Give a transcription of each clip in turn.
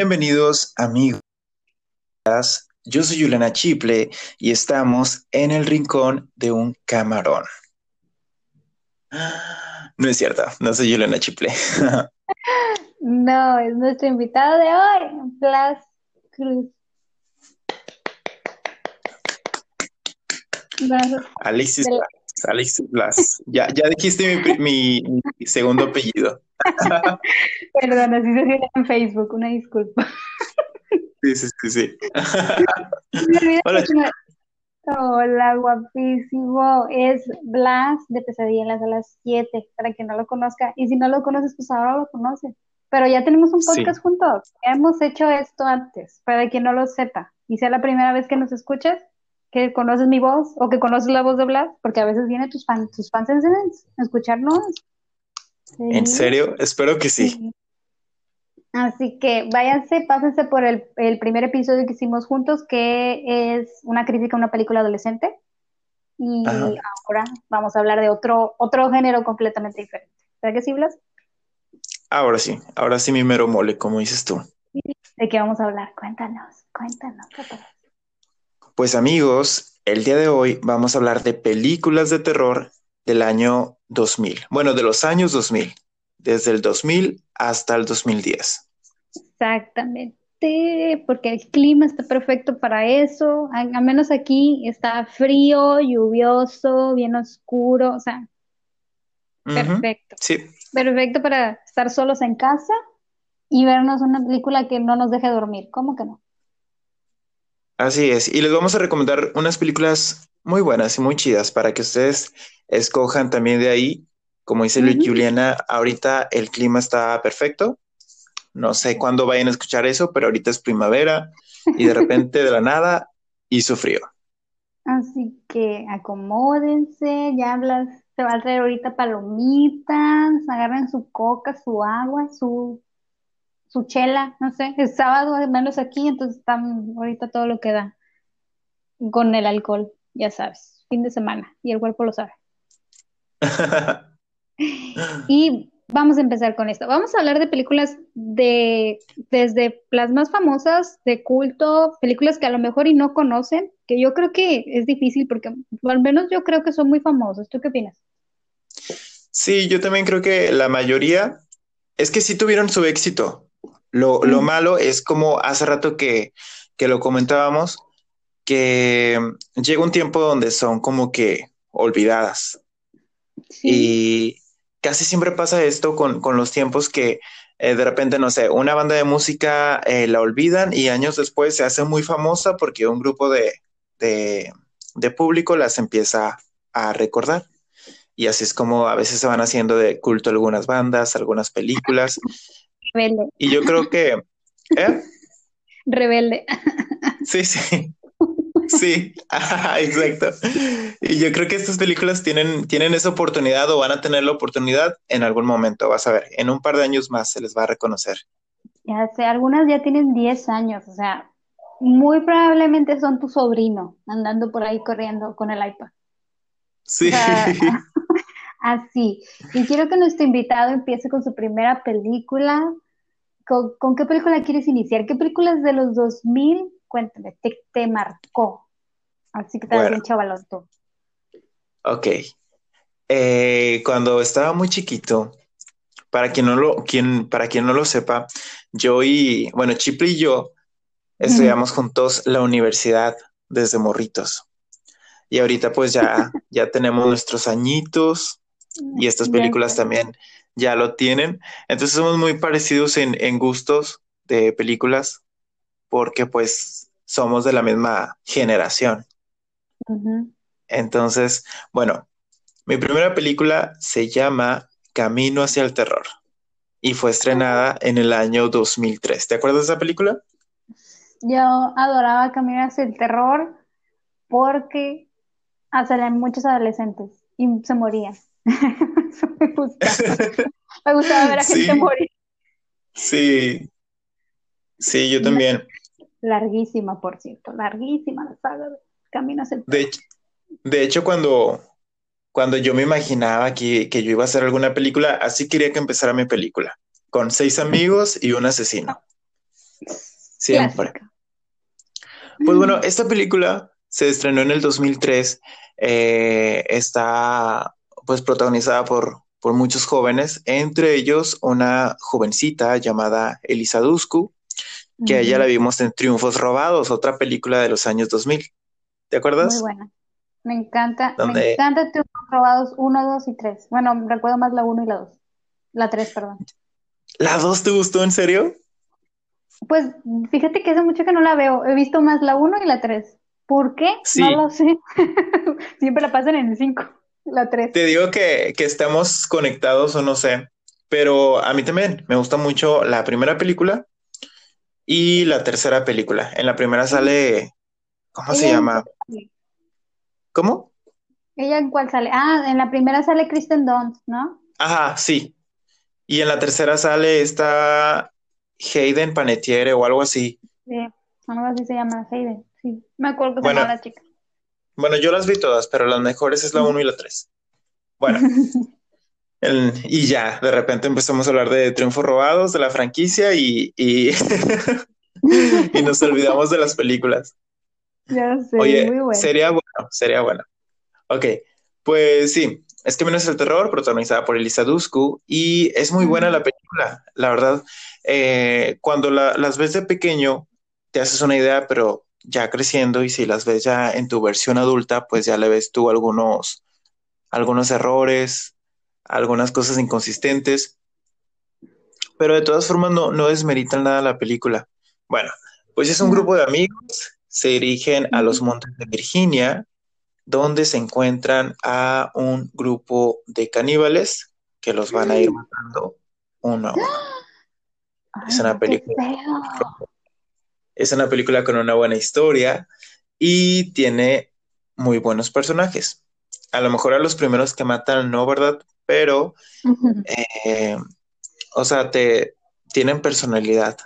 Bienvenidos amigos. Yo soy Juliana Chiple y estamos en el rincón de un camarón. No es cierto, no soy Juliana Chiple. No, es nuestro invitado de hoy, Blas Cruz. Alexis Blas. Alexis Blas. Ya, ya dijiste mi, mi segundo apellido. Perdón, así se dice en Facebook, una disculpa. Sí, sí, sí, sí. Hola. Hola, guapísimo. Es Blas de Pesadillas a las 7, para quien no lo conozca. Y si no lo conoces, pues ahora lo conoces. Pero ya tenemos un podcast juntos. hemos hecho esto antes, para quien no lo sepa. Y sea la primera vez que nos escuchas, que conoces mi voz o que conoces la voz de Blas, porque a veces vienen tus fans, tus fans en escucharnos ¿En serio? Espero que sí. Así que váyanse, pásense por el, primer episodio que hicimos juntos, que es una crítica a una película adolescente. Y ahora vamos a hablar de otro, otro género completamente diferente. ¿Verdad que sí, Blas? Ahora sí, ahora sí mi mero mole, como dices tú. ¿De qué vamos a hablar? Cuéntanos, cuéntanos. Pues amigos, el día de hoy vamos a hablar de películas de terror del año 2000. Bueno, de los años 2000, desde el 2000 hasta el 2010. Exactamente, porque el clima está perfecto para eso. Al menos aquí está frío, lluvioso, bien oscuro, o sea, perfecto. Sí. Perfecto para estar solos en casa y vernos una película que no nos deje dormir. ¿Cómo que no? Así es. Y les vamos a recomendar unas películas muy buenas y muy chidas para que ustedes escojan también de ahí. Como dice Juliana, ahorita el clima está perfecto. No sé cuándo vayan a escuchar eso, pero ahorita es primavera y de repente de la nada hizo frío. Así que acomódense, ya hablas, se va a traer ahorita palomitas, agarren su coca, su agua, su, su chela, no sé, es sábado, menos aquí, entonces están ahorita todo lo que da con el alcohol, ya sabes, fin de semana, y el cuerpo lo sabe. y vamos a empezar con esto. Vamos a hablar de películas de desde las más famosas, de culto, películas que a lo mejor y no conocen, que yo creo que es difícil porque al menos yo creo que son muy famosos. ¿Tú qué opinas? Sí, yo también creo que la mayoría es que sí tuvieron su éxito. Lo, lo malo es como hace rato que, que lo comentábamos, que llega un tiempo donde son como que olvidadas. Y casi siempre pasa esto con, los tiempos que eh, de repente, no sé, una banda de música eh, la olvidan y años después se hace muy famosa porque un grupo de, de, público las empieza a recordar. Y así es como a veces se van haciendo de culto algunas bandas, algunas películas. Rebelde. Y yo creo que... ¿eh? Rebelde. Sí, sí. Sí, exacto. Y yo creo que estas películas tienen, tienen esa oportunidad o van a tener la oportunidad en algún momento, vas a ver, en un par de años más se les va a reconocer. Ya sé, algunas ya tienen 10 años, o sea, muy probablemente son tu sobrino andando por ahí corriendo con el iPad. Sí. así. Y quiero que nuestro invitado empiece con su primera película. ¿Con, ¿Con, qué película quieres iniciar? ¿Qué películas de los 2000 Cuéntame, ¿qué te marcó? Así que te bueno. chavalón tú. Ok. Eh, cuando estaba muy chiquito, para quien no lo, quien, para quien no lo sepa, yo y, bueno, Chiple y yo estudiamos juntos la universidad desde morritos. Y ahorita pues ya, ya tenemos nuestros añitos y estas películas también ya lo tienen. Entonces somos muy parecidos en, en gustos de películas porque pues somos de la misma generación. Entonces, bueno, mi primera película se llama Camino hacia el Terror y fue estrenada en el año 2003. ¿Te acuerdas de esa película? Yo adoraba Camino hacia el Terror porque salían muchos adolescentes y se morían. Me gustaba. me gustaba ver a gente morir. Sí, sí, yo también. Larguísima, por cierto, larguísima la saga de Camino hacia el de hecho, de hecho, cuando, cuando yo me imaginaba que, yo iba a hacer alguna película, así quería que empezara mi película, con seis amigos y un asesino. Siempre. Pues bueno, esta película se estrenó en el 2003. Eh, está pues protagonizada por, por muchos jóvenes, entre ellos una jovencita llamada Elisa Dusku, que a ella la vimos en Triunfos Robados, otra película de los años 2000. ¿Te acuerdas? Muy buena. Me encanta, me encanta Triunfos Robados 1, 2 y 3. Bueno, recuerdo más la 1 y la 2. La 3, perdón. ¿La 2 te gustó en serio? Pues fíjate que hace mucho que no la veo. He visto más la 1 y la 3. ¿Por qué? No lo sé. Siempre la pasan en el 5, la 3. Te digo que, que estamos conectados o no sé, pero a mí también me gusta mucho la primera película y la tercera película. En la primera sale, ¿cómo se llama? ¿Cómo? ¿Ella en cuál sale? Ah, en la primera sale Kristen Dunst, ¿no? Ajá, sí. Y en la tercera sale esta Hayden Panettiere o algo así. Sí, algo así se llama Hayden, sí. Me acuerdo que se llama la chica. Bueno, yo las vi todas, pero las mejores es la 1 y la 3. Bueno, y ya, de repente empezamos a hablar de triunfos robados, de la franquicia y, y, nos olvidamos de las películas. Ya sé, Oye, muy bueno. sería bueno, sería bueno. Ok, pues sí, es que menos el terror, protagonizada por Elisa Dusku, y es muy buena la película, la verdad. Eh, cuando las ves de pequeño, te haces una idea, pero ya creciendo y si las ves ya en tu versión adulta, pues ya le ves tú algunos, algunos errores, algunas cosas inconsistentes, pero de todas formas no, no desmeritan nada la película. Bueno, pues es un grupo de amigos, se dirigen a los montes de Virginia, donde se encuentran a un grupo de caníbales que los van a ir matando uno a uno. es una película. Es una película con una buena historia y tiene muy buenos personajes. A lo mejor a los primeros que matan no, ¿verdad? Pero, eh, o sea, te tienen personalidad.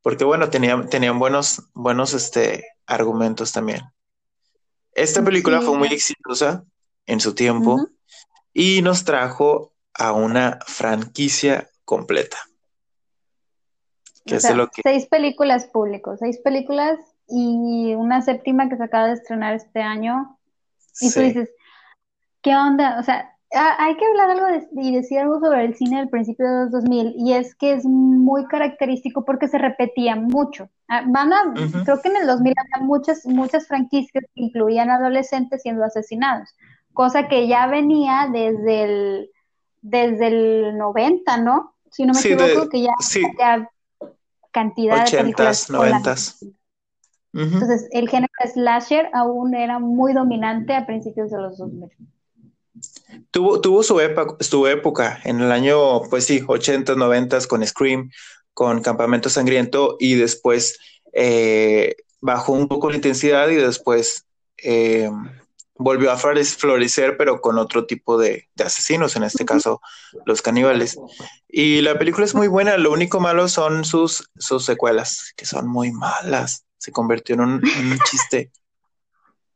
Porque bueno, tenían, tenían buenos, buenos este, argumentos también. Esta película fue muy exitosa en su tiempo y nos trajo a una franquicia completa. Seis películas públicos, seis películas y una séptima que se acaba de estrenar este año. Y tú dices, ¿qué onda? O sea, hay que hablar algo y decir algo sobre el cine del principio de los 2000 y es que es muy característico porque se repetía mucho. Ah, van a, creo que en el 2000 había muchas, muchas franquicias que incluían adolescentes siendo asesinados, cosa que ya venía desde el, desde el 90, ¿no? Si no me equivoco, que ya, ya cantidad de películas. 90. Entonces, el género slasher aún era muy dominante a principios de los 2000. Tuvo, tuvo su, época, su época en el año, pues sí, 80, 90 con Scream, con Campamento Sangriento y después eh, bajó un poco la intensidad y después eh, volvió a florecer, pero con otro tipo de, asesinos, en este caso los caníbales. Y la película es muy buena, lo único malo son sus, sus secuelas, que son muy malas. Se convirtió en un chiste.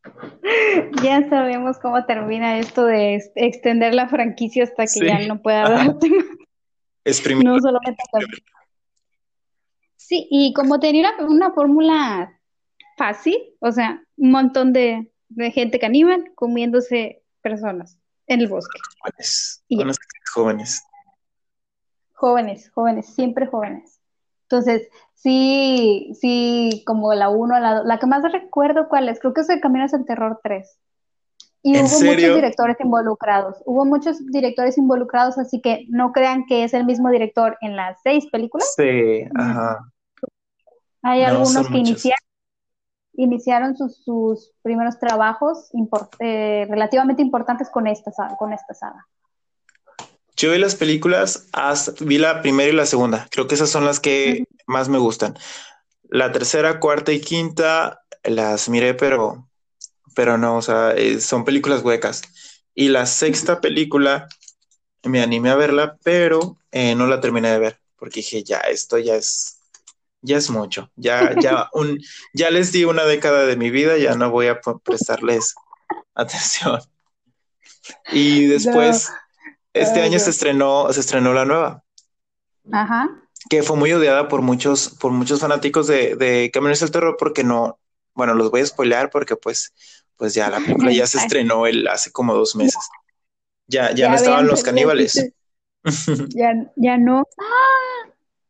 Ya sabemos cómo termina esto de extender la franquicia hasta que ya no pueda darte. No solamente Sí, y como tenía una, fórmula fácil, o sea, un montón de, gente caníbal comiéndose personas en el bosque. Jóvenes, jóvenes. Jóvenes, jóvenes, siempre jóvenes. Entonces, Sí, sí, como la 1, la la que más recuerdo cuál es, creo que es el Caminos al Terror 3. Y hubo muchos directores involucrados, hubo muchos directores involucrados, así que no crean que es el mismo director en las seis películas. Sí, ajá. Hay algunos que iniciaron, iniciaron sus, sus primeros trabajos eh, relativamente importantes con esta, con esta saga. Yo vi las películas, vi la primera y la segunda. Creo que esas son las que más me gustan. La tercera, cuarta y quinta las miré, pero, pero no, o sea, eh, son películas huecas. Y la sexta película me animé a verla, pero eh, no la terminé de ver porque dije, ya, esto ya es, ya es mucho. Ya, ya, un, ya les di una década de mi vida, ya no voy a prestarles atención. Y después, este año se estrenó, se estrenó la nueva. Ajá. que fue muy odiada por muchos, por muchos fanáticos de, de Camiones del Terror porque no, bueno, los voy a spoilear porque pues, pues ya la película ya se estrenó el, hace como dos meses. Ya, ya, no estaban los caníbales. Ya, ya no. ¡Ah!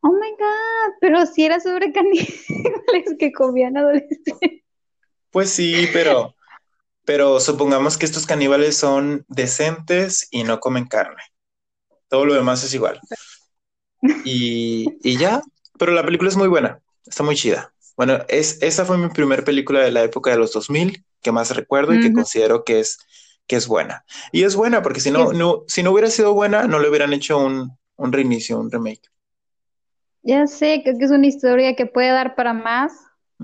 Oh my God, pero si era sobre caníbales que comían adolescentes. Pues sí, pero, pero supongamos que estos caníbales son decentes y no comen carne. Todo lo demás es igual. Y, y ya, pero la película es muy buena, está muy chida. Bueno, es, esa fue mi primera película de la época de los 2000 que más recuerdo y que considero que es, que es buena. Y es buena porque si no, no, si no hubiera sido buena, no le hubieran hecho un, un reinicio, un remake. Ya sé, creo que es una historia que puede dar para más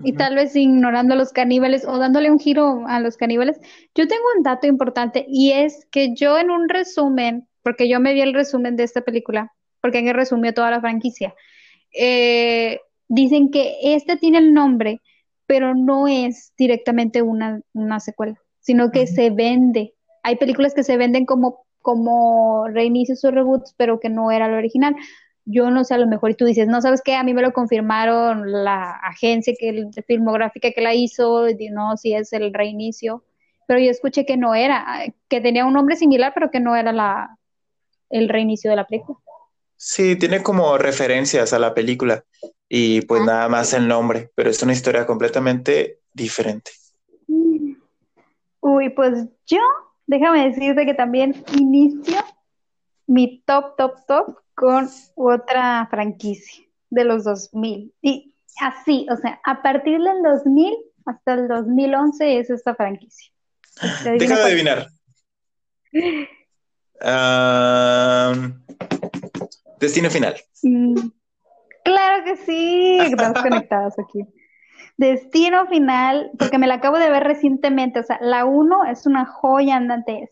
y tal vez ignorando a los caníbales o dándole un giro a los caníbales. Yo tengo un dato importante y es que yo en un resumen, porque yo me vi el resumen de esta película, porque en resumió toda la franquicia, eh, dicen que este tiene el nombre, pero no es directamente una, una secuela, sino que se vende. Hay películas que se venden como, como reinicios o reboots, pero que no era el original yo no sé, a lo mejor y tú dices, no, ¿sabes qué? A mí me lo confirmaron la agencia que, filmográfica que la hizo, no, si es el reinicio, pero yo escuché que no era, que tenía un nombre similar, pero que no era la, el reinicio de la película. Sí, tiene como referencias a la película y pues ah. nada más el nombre, pero es una historia completamente diferente. Uy, pues yo, déjame decirte que también inicio mi top, top, top con otra franquicia de los 2000. Y así, o sea, a partir del 2000 hasta el 2011 es esta franquicia. Deja de adivinar. destino final. Mm, claro que sí, estamos conectados aquí. Destino final, porque me la acabo de ver recientemente, o sea, la 1 es una joya andante,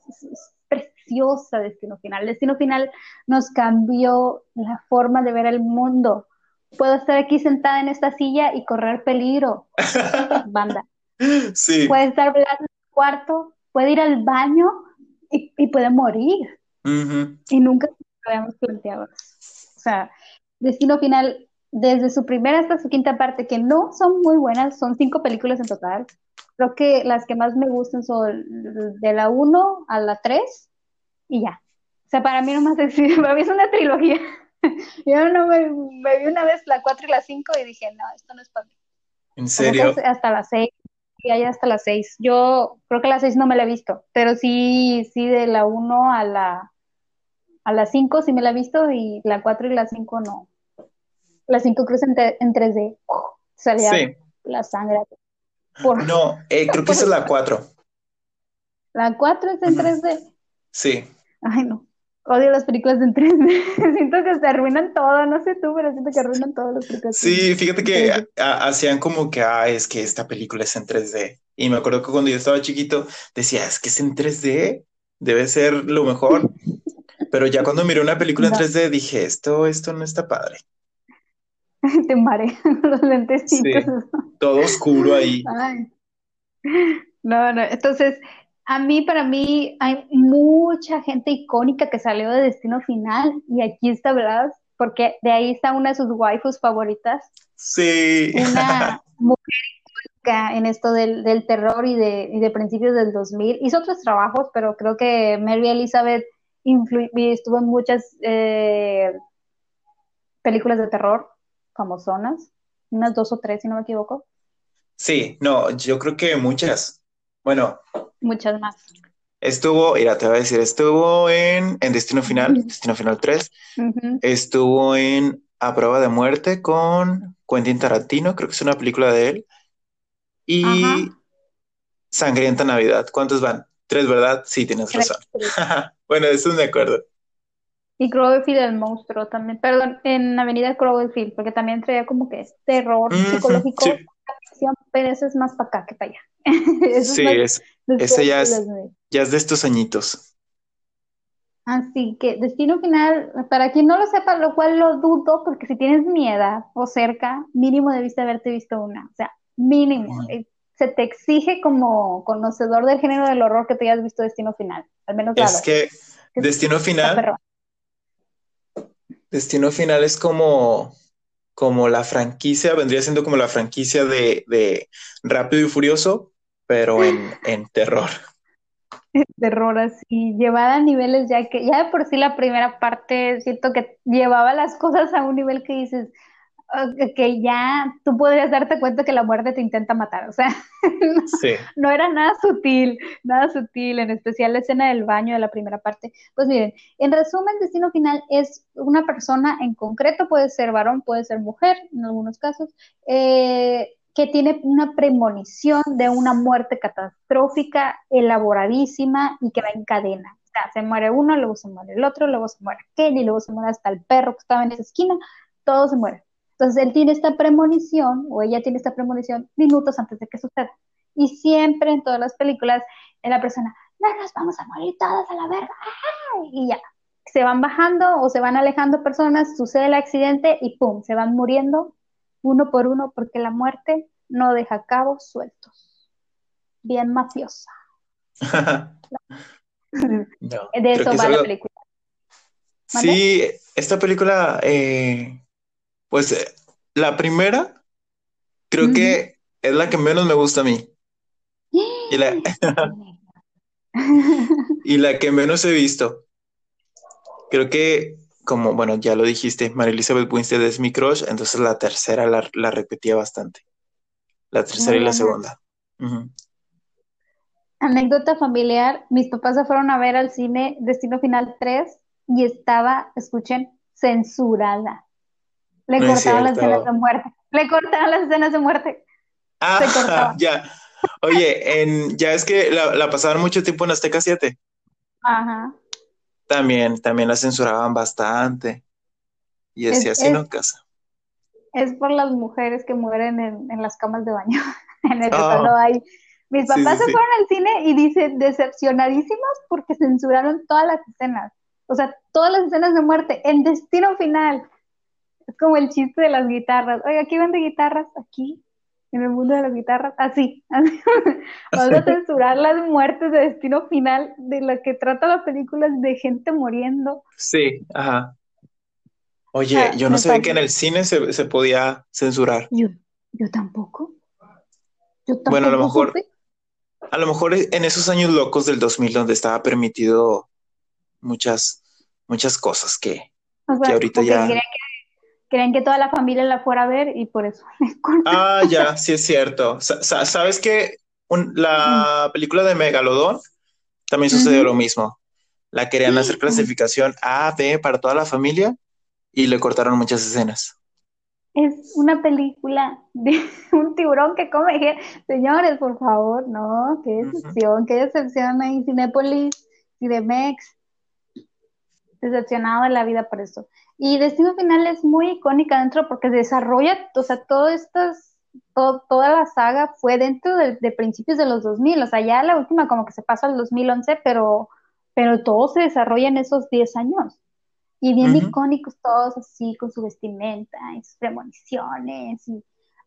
preciosa Destino Final. Destino Final nos cambió la forma de ver el mundo. Puedo estar aquí sentada en esta silla y correr peligro. Banda. Sí. Puede estar en el cuarto, puede ir al baño y, puede morir. Y nunca lo habíamos planteado. O sea, Destino Final, desde su primera hasta su quinta parte, que no son muy buenas, son cinco películas en total. Creo que las que más me gustan son de la 1 a la 3 y ya. O sea, para mí nomás es, para mí es una trilogía. Yo no me, vi una vez la 4 y la 5 y dije, no, esto no es para mí. ¿En serio? Hasta la 6. Y hay hasta la 6. Yo creo que la 6 no me la he visto, pero sí, sí de la 1 a la a la 5 sí me la he visto y la 4 y la 5 no. La 5 cruza en, en 3D. Salía sí. la sangre. No, eh, creo que esa es la 4. ¿La 4 es en 3D? Sí. Ay, no. Odio las películas en 3D. siento que se arruinan todo, no sé tú, pero siento que arruinan todas las películas. Sí, fíjate que hacían como que, ah, es que esta película es en 3D. Y me acuerdo que cuando yo estaba chiquito decía, es que es en 3D, debe ser lo mejor. pero ya cuando miré una película en 3D dije, esto, esto no está padre. Te marean los lentecitos. todo oscuro ahí. Ay. No, no, entonces a mí, para mí, hay mucha gente icónica que salió de Destino Final y aquí está, ¿verdad? Porque de ahí está una de sus waifus favoritas. Sí. Una mujer icónica en esto del, terror y de, y de, principios del 2000. Hizo otros trabajos, pero creo que Mary Elizabeth estuvo en muchas eh, películas de terror famosonas, unas dos o tres, si no me equivoco. Sí, no, yo creo que muchas. Bueno, Muchas más. Estuvo, mira, te voy a decir, estuvo en, Destino Final, Destino Final 3. Estuvo en A Prueba de Muerte con Quentin Tarantino, creo que es una película de él. Y Sangrienta Navidad. ¿Cuántos van? Tres, ¿verdad? Sí, tienes razón. bueno, eso me acuerdo. Y Cloverfield el monstruo también. Perdón, en Avenida Cloverfield, porque también traía como que terror psicológico. Pero eso es más para acá que para allá. sí, es, ese ya es, ya es de estos añitos. Así que destino final, para quien no lo sepa, lo cual lo dudo, porque si tienes mi edad o cerca, mínimo debiste haberte visto una. O sea, mínimo. Eh, se te exige como conocedor del género del horror que te hayas visto Destino Final. Al menos Es que Destino Final. Destino Final es como, como la franquicia, vendría siendo como la franquicia de, de Rápido y Furioso, pero en, en terror. terror así, llevada a niveles ya que, ya de por sí la primera parte siento que llevaba las cosas a un nivel que dices, que ya tú podrías darte cuenta que la muerte te intenta matar, o sea, no, era nada sutil, nada sutil, en especial la escena del baño de la primera parte. Pues miren, en resumen, Destino Final es una persona en concreto, puede ser varón, puede ser mujer, en algunos casos, eh, que tiene una premonición de una muerte catastrófica, elaboradísima y que va en cadena. O sea, se muere uno, luego se muere el otro, luego se muere aquel y luego se muere hasta el perro que estaba en esa esquina, todo se muere. Entonces él tiene esta premonición, o ella tiene esta premonición, minutos antes de que suceda. Y siempre en todas las películas, en la persona, no nos vamos a morir todas a la verga, y ya. Se van bajando o se van alejando personas, sucede el accidente y pum, se van muriendo uno por uno porque la muerte no deja cabos sueltos. Bien mafiosa. de eso va la película. Sí, esta película eh, pues eh, la primera creo que es la que menos me gusta a mí. Y la, y la que menos he visto. Creo que, como, bueno, ya lo dijiste, María Elizabeth Winstead es mi crush, entonces la tercera la, repetía bastante. La tercera y la segunda. Anécdota familiar, mis papás se fueron a ver al cine Destino Final 3 y estaba, escuchen, censurada. Le cortaban las escenas de muerte. Le cortaban las escenas de muerte. Ah, ya. Oye, en, ya es que la, la, pasaban mucho tiempo en Azteca 7. Ajá. También, también la censuraban bastante. Y decía así no casa. Es por las mujeres que mueren en, en las camas de baño. en el oh. hay. Mis papás se fueron al cine y dicen decepcionadísimos porque censuraron todas las escenas. O sea, todas las escenas de muerte en destino final. Es como el chiste de las guitarras. Oiga, aquí vende guitarras, aquí, en el mundo de las guitarras, así. Vamos a censurar las muertes de destino final de la que trata la película de gente muriendo. Sí, ajá. Oye, ah, yo no sabía que en el cine se, podía censurar. Yo, yo tampoco. Yo tampoco. Bueno, a lo mejor. A lo mejor en esos años locos del 2000 donde estaba permitido muchas, muchas cosas que, que ahorita ya creen que toda la familia la fuera a ver y por eso Ah, ya, sí es cierto. ¿Sabes que la película de Megalodón también sucedió lo mismo? La querían hacer clasificación A, B para toda la familia y le cortaron muchas escenas. Es una película de un tiburón que come. Señores, por favor, no, qué decepción, qué decepción hay Cinépolis y de Mex. Decepcionado de la vida por eso. Y Destino Final es muy icónica dentro porque desarrolla, o sea, todo estas, toda la saga fue dentro de, principios de los 2000, o sea, ya la última como que se pasa al 2011, pero, pero todo se desarrolla en esos 10 años. Y bien icónicos todos así, con su vestimenta y sus premoniciones, y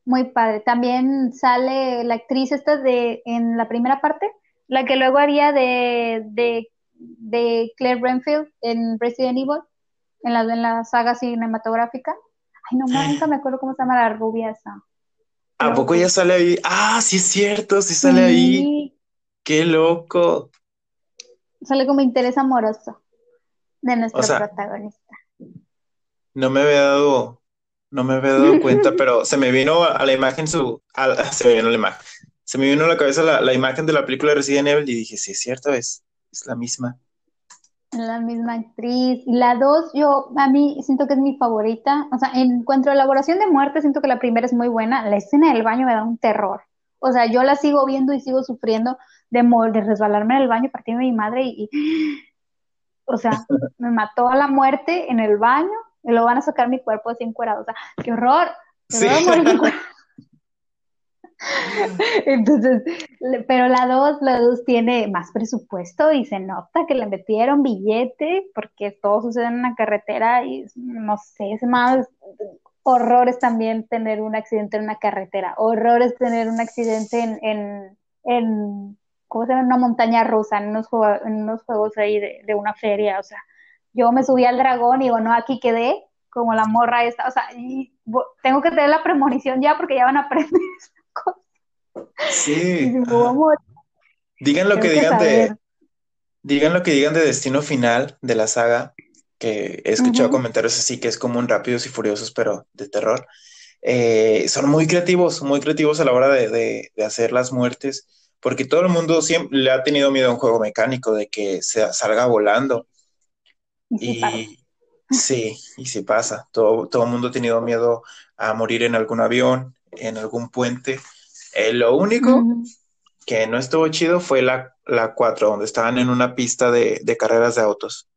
muy padre. También sale la actriz esta de, en la primera parte, la que luego haría de, de, de Claire Renfield en Resident Evil en la, en la saga cinematográfica. Ay, no, nunca me acuerdo cómo se llama la rubia esa. ¿A poco ya sale ahí? Ah, sí es cierto, sí sale ahí. Qué loco. Sale como interés amoroso de nuestro protagonista. No me había dado, no me había dado cuenta, pero se me vino a la imagen su, se me vino la imagen, se me vino a la cabeza la, la imagen de la película Resident Evil y dije, sí es cierto, es, es la misma. La misma actriz. Y la dos, yo, a mí siento que es mi favorita. O sea, en cuanto a elaboración de muerte, siento que la primera es muy buena. La escena del baño me da un terror. O sea, yo la sigo viendo y sigo sufriendo de, de resbalarme en el baño, partiendo mi madre y, o sea, me mató a la muerte en el baño y lo van a sacar mi cuerpo así encuerado. O sea, qué horror. sí. Entonces, pero la 2, la 2 tiene más presupuesto y se nota que le metieron billete porque todo sucede en una carretera y no sé, es más horrores también tener un accidente en una carretera, horrores tener un accidente en, en, en ¿cómo se llama? Una montaña rusa, en unos, juegos, en unos juegos ahí de, de, una feria, o sea, yo me subí al dragón y digo, no, aquí quedé como la morra esta, o sea, tengo que tener la premonición ya porque ya van a aprender cosa. Sí. Digan lo que, digan de, digan lo que digan de Destino Final de la saga, que he escuchado comentarios así que es como un Rápidos y Furiosos, pero de terror. Eh, son muy creativos, muy creativos a la hora de, hacer las muertes, porque todo el mundo siempre le ha tenido miedo a un juego mecánico, de que se salga volando. Y, sí, y sí pasa. Todo, todo el mundo ha tenido miedo a morir en algún avión, en algún puente. Eh, lo único que no estuvo chido fue la, la 4, donde estaban en una pista de, carreras de autos.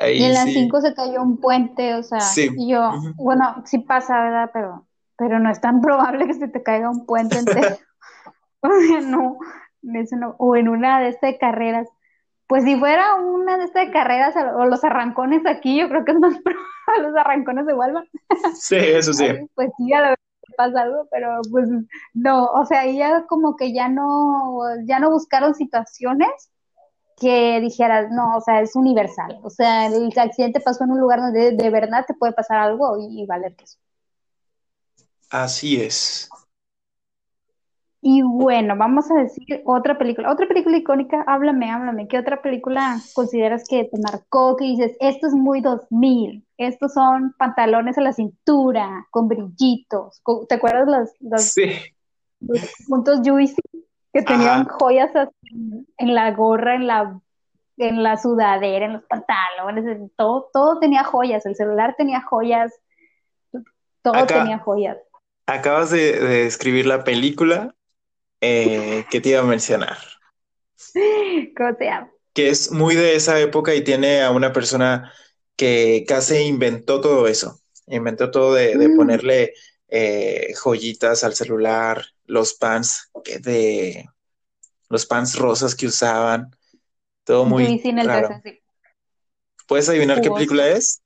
y en la 5 se cayó un puente, o sea, y yo, bueno, sí pasa, ¿verdad? Pero, pero no es tan probable que se te caiga un puente entero. no, eso no, o en una de estas carreras. Pues si fuera una de estas carreras o los arrancones aquí, yo creo que es más probable los arrancones de Walmart. Sí, eso sí. pues sí, a lo pasa algo, pero pues no, o sea, ya como que ya no, ya no buscaron situaciones que dijeras, no, o sea, es universal, o sea, el accidente pasó en un lugar donde de, verdad te puede pasar algo y, y valer que eso. Así es. Y bueno, vamos a decir otra película. Otra película icónica, háblame, háblame. ¿Qué otra película consideras que te marcó? Que dices, esto es muy 2000. Estos son pantalones a la cintura, con brillitos. ¿Te acuerdas los, los, puntos juicy? Que tenían joyas en la gorra, en la, en la sudadera, en los pantalones, todo, todo tenía joyas. El celular tenía joyas, todo tenía joyas. Acabas de, de escribir la película eh, que te iba a mencionar. ¿Cómo llama? Que es muy de esa época y tiene a una persona que casi inventó todo eso. Inventó todo de, mm. ponerle eh, joyitas al celular, los pants de los pants rosas que usaban. Todo muy raro. ¿Puedes adivinar qué película es?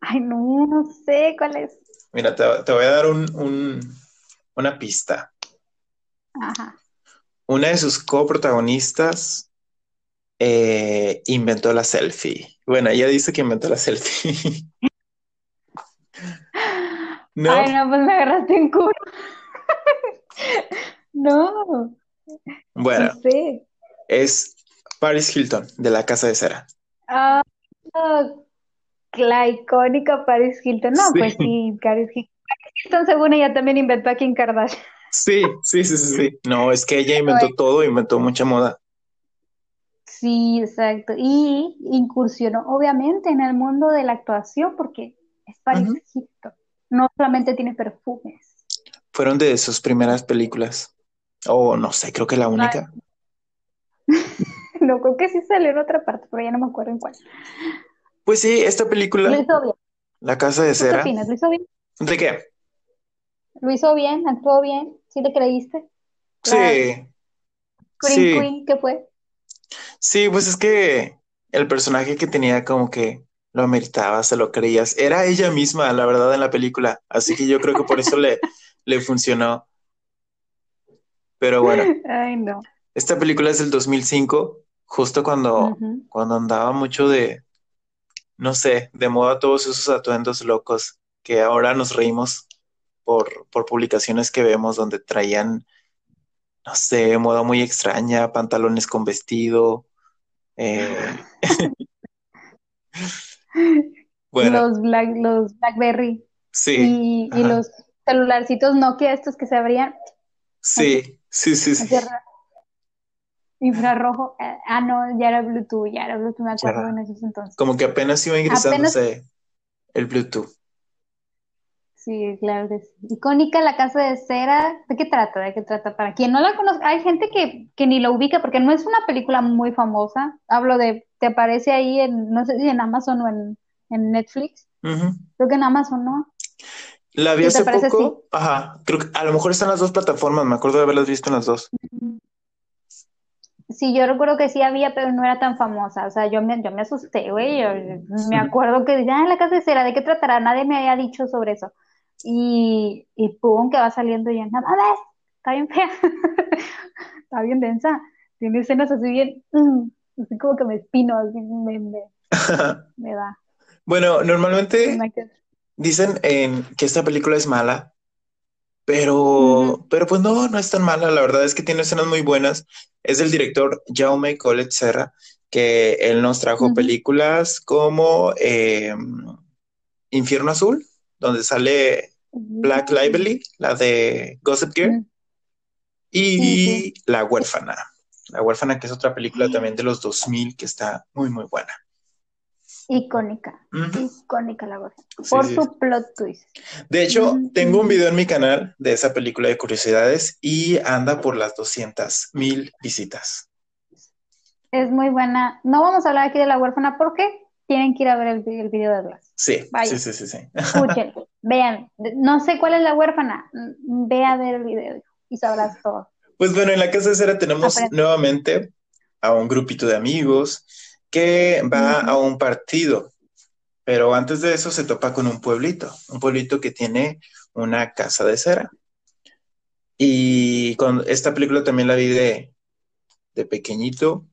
Ay, no, no sé cuál es. Mira, te, voy a dar un, una pista. Una de sus coprotagonistas eh, inventó la selfie. Bueno, ella dice que inventó la selfie. ¿No? Ay, no, pues me agarraste en culo. no. Bueno, es Paris Hilton, de la Casa de Cera. Ah, la icónica Paris Hilton. No, pues sí, Paris Hilton, según ella, también inventó a Kim Kardashian. Sí, sí, sí, sí, sí. No, es que ella inventó todo, inventó mucha moda. Sí, exacto. Y incursionó, obviamente, en el mundo de la actuación, porque es Paris No solamente tiene perfumes. Fueron de sus primeras películas. O no sé, creo que la única. no, creo que sí salió en otra parte, pero ya no me acuerdo en cuál. Pues sí, esta película. La Casa de Cera. ¿Qué opinas? ¿Lo hizo bien? ¿De qué? ¿Lo hizo bien? ¿Actuó bien? ¿Sí le creíste? Sí. sí. Queen, ¿qué fue? Sí, pues es que el personaje que tenía como que lo ameritaba, se lo creías. Era ella misma, la verdad, en la película. Así que yo creo que por eso le, le funcionó. Pero bueno. Ay, no. Esta película es del 2005, justo cuando, cuando andaba mucho de, no sé, de moda todos esos atuendos locos que ahora nos reímos por, por publicaciones que vemos donde traían, no sé, moda muy extraña, pantalones con vestido. Eh, bueno. Los, Black, los Blackberry. Sí. Y, los celularcitos Nokia, estos que se abrían. Sí, sí, sí, sí. Infrarrojo. Ah, no, ya era Bluetooth, ya era Bluetooth, me acuerdo en esos entonces. Como que apenas iba ingresándose el Bluetooth. Sí, claro que sí. Icónica La Casa de Cera. ¿De qué trata? ¿De qué trata? Para quien no la conozca, hay gente que, que ni la ubica porque no es una película muy famosa. Hablo de, te aparece ahí en, no sé si en Amazon o en, en Netflix. Creo que en Amazon, ¿no? La vi hace poco. Ajá. Creo que a lo mejor están las dos plataformas. Me acuerdo de haberlas visto en las dos. Sí, yo recuerdo que sí había, pero no era tan famosa. O sea, yo me, yo me asusté, güey. me acuerdo que ah, la casa de cera, ¿de qué tratará? Nadie me había dicho sobre eso. Y, y pum, que va saliendo y ya, nada, ves, está bien fea, está bien densa, tiene escenas así bien, mm, así como que me espino, así me, me, da. Bueno, normalmente dicen que esta película es mala, pero, pero pues no, no es tan mala. La verdad es que tiene escenas muy buenas. Es del director Jaume Collet Serra, que él nos trajo películas como em, Infierno Azul, donde sale Black Lively, la de Gossip Girl, y La huérfana. La huérfana, que es otra película también de los 2000 que está muy, muy buena. Icónica, icónica la huérfana. por su plot twist. De hecho, tengo un video en mi canal de esa película de curiosidades y anda por las 200 mil visitas. Es muy buena. No vamos a hablar aquí de la huérfana porque tienen que ir a ver el, video de Blas. Sí, sí, sí, sí, sí. Escúchenlo, vean. No sé cuál es la huérfana. Ve a ver el video y sabrás todo. Pues bueno, en la casa de cera tenemos nuevamente a un grupito de amigos que va a un partido, pero antes de eso se topa con un pueblito, un pueblito que tiene una casa de cera. Y con esta película también la vi de, de pequeñito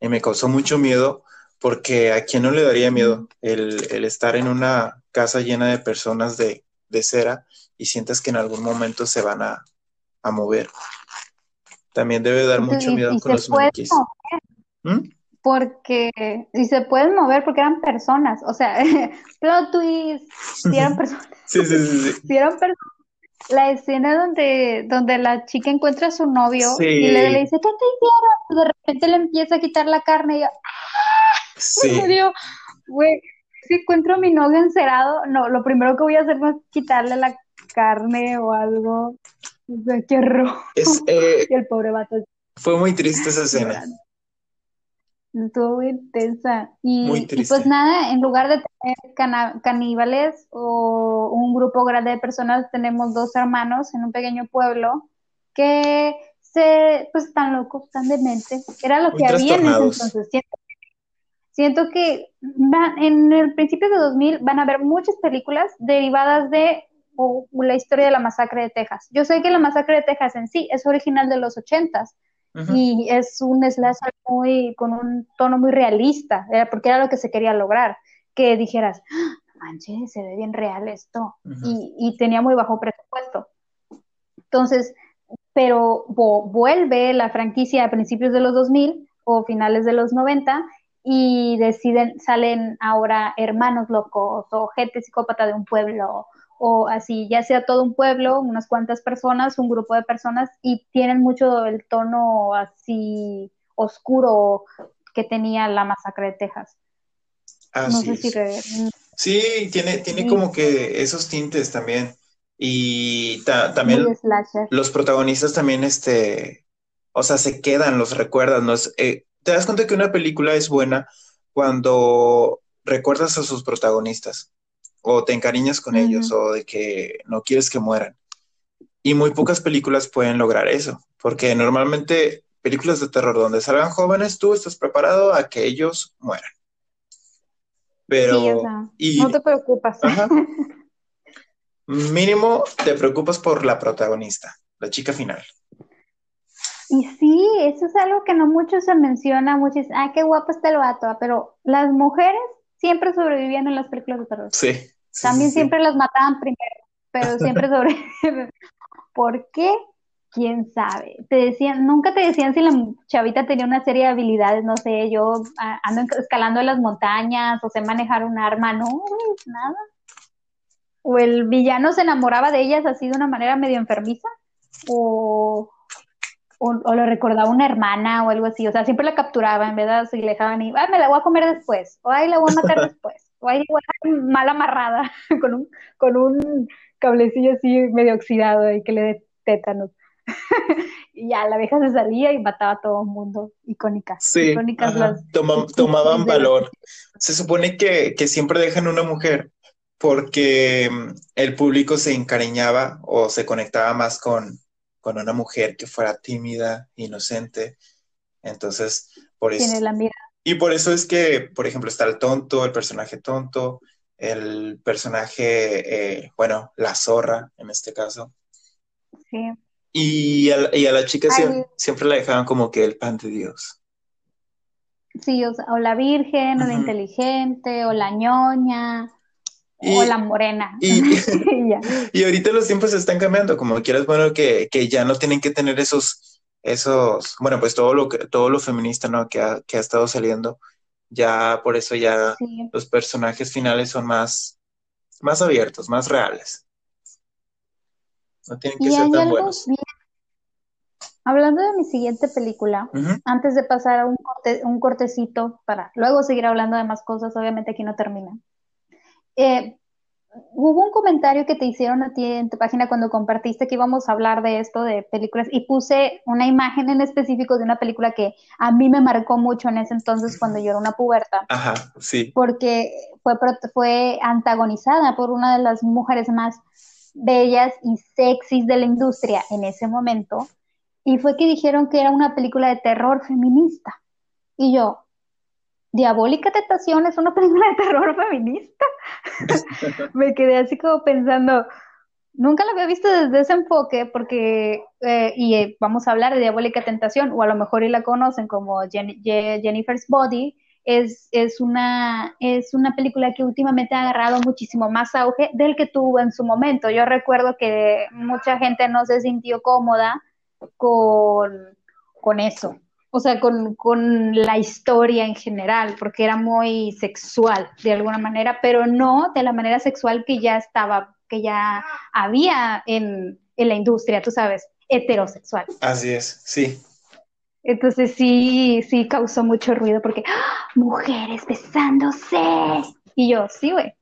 y me causó mucho miedo porque a quién no le daría miedo el, estar en una casa llena de personas de, cera y sientes que en algún momento se van a, mover. También debe dar mucho miedo con los maniquíes. ¿Mm? Porque, y se pueden mover porque eran personas, o sea, plot twist, si eran personas. sí, sí, sí, Si eran personas. La escena donde, donde la chica encuentra a su novio y le, dice, ¿qué te hicieron? Y de repente le empieza a quitar la carne y yo, Sí. güey, si encuentro a mi novio encerado, no, lo primero que voy a hacer es quitarle la carne o algo. O sea, qué horror. Eh, y el pobre vato. Fue muy triste esa escena. Estuvo muy intensa. Y, pues nada, en lugar de tener caníbales o un grupo grande de personas, tenemos dos hermanos en un pequeño pueblo que se, pues están locos, están dementes. Era lo que había en ese entonces. Siento que en el principio de 2000 van a haber muchas películas derivadas de la historia de la masacre de Texas. Yo sé que la masacre de Texas en sí es original de los 80 y es un slasher muy, con un tono muy realista, porque era lo que se quería lograr, que dijeras, ¡Ah, manches, se ve bien real esto, y, y, tenía muy bajo presupuesto. Entonces, pero vuelve la franquicia a principios de los 2000 o finales de los 90 y deciden, salen ahora hermanos locos o gente psicópata de un pueblo o así, ya sea todo un pueblo, unas cuantas personas, un grupo de personas y tienen mucho el tono así oscuro que tenía la masacre de Texas. Así Sí, tiene, tiene como que esos tintes también. Y también los protagonistas también, este, o sea, se quedan, los recuerdan, ¿no? Es, eh, te das cuenta que una película es buena cuando recuerdas a sus protagonistas o te encariñas con ellos o de que no quieres que mueran. Y muy pocas películas pueden lograr eso, porque normalmente películas de terror donde salgan jóvenes, tú estás preparado a que ellos mueran. Pero... no te preocupas. mínimo te preocupas por la protagonista, la chica final. Y sí, eso es algo que no mucho se menciona, muchos dicen, ay, qué guapo está el vato, pero las mujeres siempre sobrevivían en las películas de terror. Sí. También siempre las mataban primero, pero siempre sobrevivían. ¿Por qué? quién sabe. Te decían, nunca te decían si la chavita tenía una serie de habilidades, no sé, yo ando escalando las montañas o sé manejar un arma, no, nada. O el villano se enamoraba de ellas así de una manera medio enfermiza, o o, lo recordaba una hermana o algo así, o sea, siempre la capturaban, ¿verdad? Si le dejaban y, ah, me la voy a comer después, o ay, la voy a matar después, o ay, voy a mal amarrada con un, con un cablecillo así medio oxidado y que le dé tétanos. y ya, la vieja se salía y mataba a todo el mundo, icónicas. Sí, icónicas tomaban valor. Se supone que, que siempre dejan una mujer porque mm, el público se encariñaba o se conectaba más con, con una mujer que fuera tímida, inocente. Entonces, por eso... Tiene la Y por eso es que, por ejemplo, está el tonto, el personaje tonto, el personaje, eh, bueno, la zorra en este caso. Sí. Y a, la chica siempre, la dejaban como que el pan de Dios. Sí, o, sea, o la virgen, o la inteligente, o la ñoña, o la morena. Y, y, ahorita los tiempos están cambiando, como quieras, bueno, que, que, ya no tienen que tener esos, esos, bueno, pues todo lo que, todo lo feminista, ¿no? Que ha, que ha estado saliendo, ya por eso ya los personajes finales son más, más abiertos, más reales. No tienen que ser tan buenos. Hablando de mi siguiente película, antes de pasar a un, un cortecito para luego seguir hablando de más cosas, obviamente aquí no termina. Eh, hubo un comentario que te hicieron a ti en tu página cuando compartiste que íbamos a hablar de esto, de películas, y puse una imagen en específico de una película que a mí me marcó mucho en ese entonces cuando yo era una puberta. Ajá, sí. Porque fue, fue antagonizada por una de las mujeres más bellas y sexys de la industria en ese momento, y fue que dijeron que era una película de terror feminista. Y yo, Diabólica Tentación es una película de terror feminista. Me quedé así como pensando, nunca la había visto desde ese enfoque, porque, eh, y eh, vamos a hablar de Diabólica Tentación, o a lo mejor y la conocen como Jennifer's Body, es, es, una, es una película que últimamente ha agarrado muchísimo más auge del que tuvo en su momento. Yo recuerdo que mucha gente no se sintió cómoda con, con eso, o sea, con, con, la historia en general, porque era muy sexual de alguna manera, pero no de la manera sexual que ya estaba, que ya había en, en la industria, tú sabes, heterosexual. Así es, sí. Entonces sí, sí causó mucho ruido porque ¡ah! mujeres besándose. Y yo, sí, güey.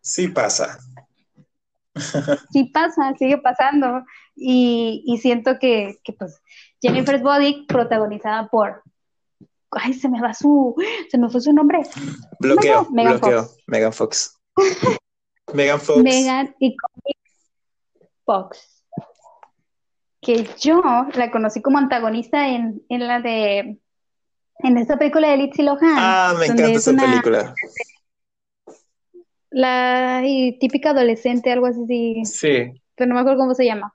Sí pasa. Sí pasa, sigue pasando. Y, siento que, pues Jennifer's Body, protagonizada por ay, se me va su, se me fue su nombre. Bloqueo, Megan Fox. Megan Fox. Megan Fox. Megan y Fox. Que yo la conocí como antagonista en, en la de, en esta película de Lindsay Lohan. Ah, me encanta esa película. La típica adolescente, algo así. Sí. Pero no me acuerdo cómo se llama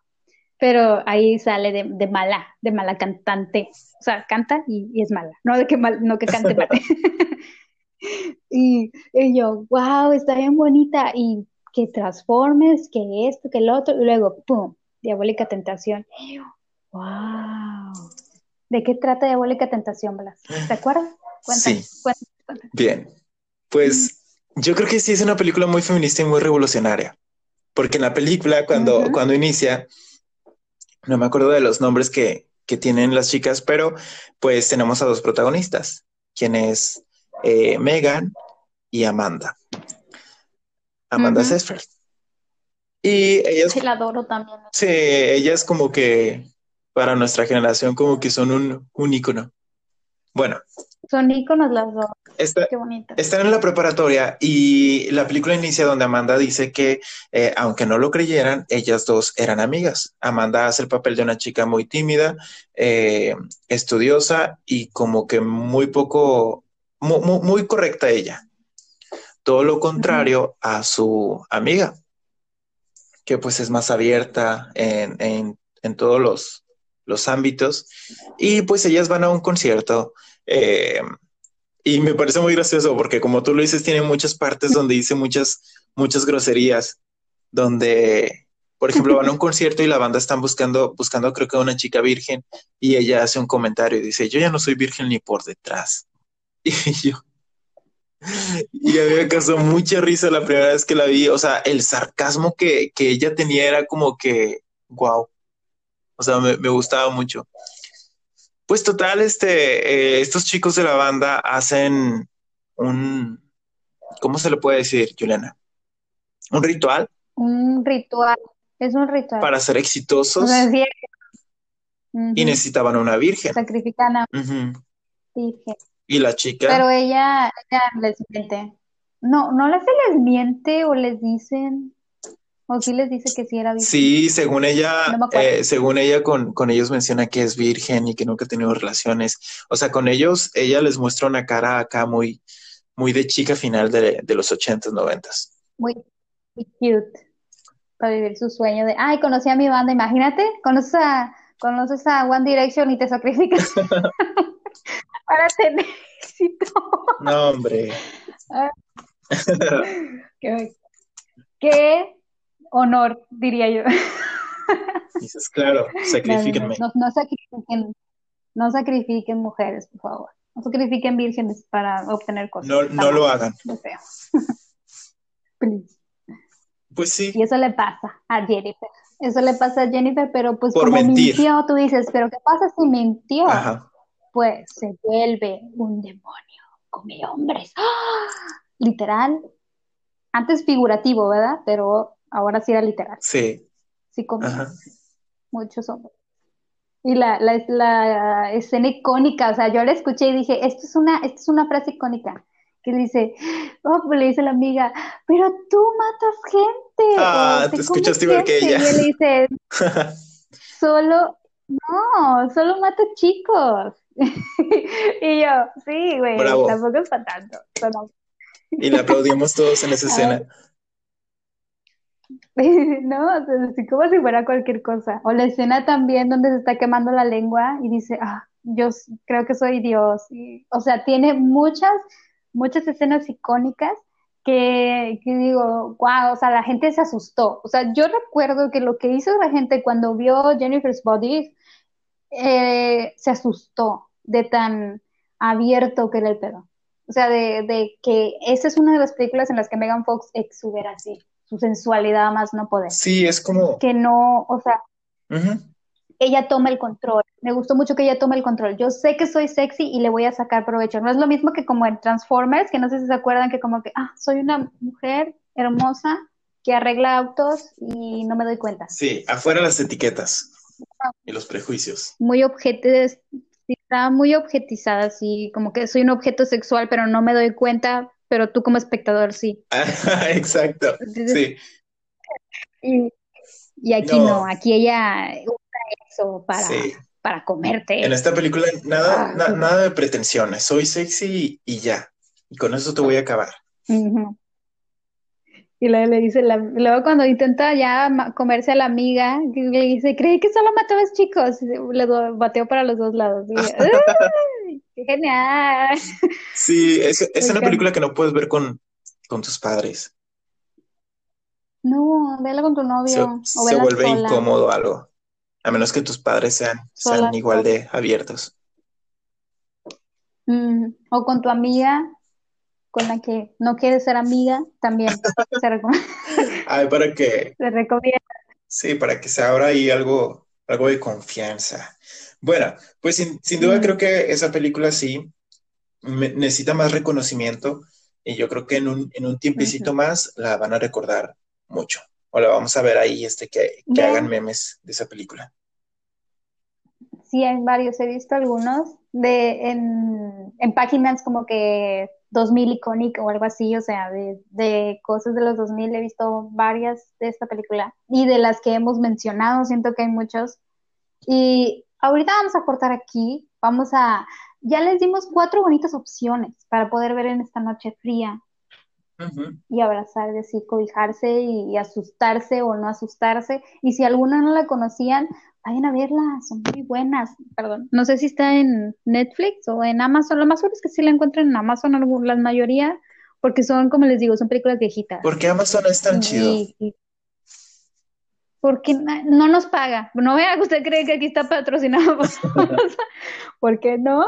pero ahí sale de, mala, de mala cantante. O sea, canta y, es mala, no de que mal, no que cante mal. y, yo, wow, está bien bonita. Y que transformes, que esto, que el otro, y luego, ¡pum! Diabólica Tentación. ¡Wow! ¿De qué trata Diabólica Tentación, Blas? ¿Te acuerdas? sí. Bien. Pues yo creo que sí es una película muy feminista y muy revolucionaria. Porque en la película, cuando, cuando inicia, no me acuerdo de los nombres que, que tienen las chicas, pero pues tenemos a dos protagonistas, quienes eh, Megan y Amanda. Amanda uh Y ella Sí, la adoro también. Sí, ella es como que para nuestra generación como que son un, un ícono. Bueno. Son íconos las dos. Está, Están en la preparatoria y la película inicia donde Amanda dice que, eh, aunque no lo creyeran, ellas dos eran amigas. Amanda hace el papel de una chica muy tímida, eh, estudiosa y como que muy poco, muy, correcta ella. Todo lo contrario a su amiga, que pues es más abierta en, todos los, los ámbitos. Y pues ellas van a un concierto. Eh, y me parece muy gracioso porque como tú lo dices, tiene muchas partes donde dice muchas, muchas groserías, donde, por ejemplo, van a un concierto y la banda están buscando, buscando creo que una chica virgen y ella hace un comentario y dice, yo ya no soy virgen ni por detrás. Y yo, y a mí me causó mucha risa la primera vez que la vi, o sea, el sarcasmo que, que ella tenía era como que, wow, o sea, me, me gustaba mucho. Pues total, este, eh, estos chicos de la banda hacen un, ¿cómo se le puede decir, Juliana? ¿Un ritual? Un ritual, es un ritual. Para ser exitosos. Y necesitaban una virgen. Sacrifican a virgen. Y la chica. Pero ella, ella les miente. No, no les, les miente o les dicen. ¿O sí les dice que sí era virgen? Sí, según ella, eh, según ella con, con, ellos menciona que es virgen y que nunca ha tenido relaciones. O sea, con ellos, ella les muestra una cara acá muy, muy de chica final de, de los ochentas, noventas. Muy, muy cute. Para vivir su sueño de, ay, conocí a mi banda, imagínate, conoces a, conoces a One Direction y te sacrificas para tener éxito. No, hombre. Ah. qué, qué honor, diría yo. Dices, claro, sacrifíquenme. No, no, no, sacrifiquen, no sacrifiquen mujeres, por favor. No sacrifiquen vírgenes para obtener cosas. No, no lo hagan. Pues sí. Y eso le pasa a Jennifer. Eso le pasa a Jennifer, pero pues Por como mentir. mintió, tú dices, pero ¿qué pasa si mintió? Ajá. Pues se vuelve un demonio, come hombres. ¡Ah! Literal. Antes figurativo, ¿verdad? Pero ahora sí era literal. Sí. Sí Ajá. muchos hombres. Y la, la, la escena icónica, o sea, yo la escuché y dije, esto es una, esto es una frase icónica, que dice, oh, pues le dice la amiga, pero tú matas gente. Ah, o te te escuchaste igual que gente". ella. Y él le dice, solo, no, solo mato chicos. Y yo, sí, güey, tampoco es para tanto. Solo- Y le aplaudimos todos en esa escena. No, o sea, como si fuera cualquier cosa. O la escena también donde se está quemando la lengua y dice, ah, yo creo que soy Dios. O sea, tiene muchas, muchas escenas icónicas que, que digo, wow, o sea, la gente se asustó. O sea, yo recuerdo que lo que hizo la gente cuando vio Jennifer's Body, eh, se asustó de tan abierto que era el pedo. O sea, de, de que esa es una de las películas en las que Megan Fox exubera así, su sensualidad más no poder. Sí, es como. Que no, o sea, ella toma el control. Me gustó mucho que ella tome el control. Yo sé que soy sexy y le voy a sacar provecho. No es lo mismo que como en Transformers, que no sé si se acuerdan que como que, ah, soy una mujer hermosa que arregla autos y no me doy cuenta. Sí, afuera las etiquetas y los prejuicios. Muy está muy objetizada, así como que soy un objeto sexual, pero no me doy cuenta, pero tú como espectador sí. Exacto. Sí. Y, y aquí No. no, aquí ella usa eso para, Sí. para comerte. En esta película nada, Ah, na- nada de pretensiones. Soy sexy y, y ya. Y con eso te voy a acabar. Y luego le dice, la- luego cuando intenta ya comerse a la amiga, le dice, creí que solo matabas chicos, le bateó para los dos lados. Y ¡ay! ¡Qué genial! Sí, es, es una película que no puedes ver con, con tus padres. No, vela con tu Se, novio o se vuelve sola. incómodo algo. A menos que tus padres sean, sean Sola, igual de abiertos. Mm, o con tu amiga, con la que no quieres ser amiga, también se Ay, para que, se recomienda. sí, para que se abra ahí algo, algo de confianza. Bueno, pues sin, sin duda creo que esa película sí me- necesita más reconocimiento y yo creo que en un, en un tiempecito más la van a recordar mucho. O la vamos a ver ahí, este, que, que hagan memes de esa película. Sí, hay varios, he visto algunos de en, en páginas como que 2000 Iconic o algo así, o sea, de, de cosas de los 2000 he visto varias de esta película y de las que hemos mencionado, siento que hay muchos. Y ahorita vamos a cortar aquí, vamos a, ya les dimos cuatro bonitas opciones para poder ver en esta noche fría Ujú. y abrazar, decir, cobijarse y, y asustarse o no asustarse. Y si alguna no la conocían, vayan a verla, son muy buenas. Perdón, no sé si está en Netflix o en Amazon. Lo más seguro es que sí la encuentran en Amazon, la mayoría, porque son, como les digo, son películas viejitas. ¿Por qué Amazon es tan chido? Y- porque no nos paga. No vea que usted cree que aquí está patrocinado por ¿Por qué no?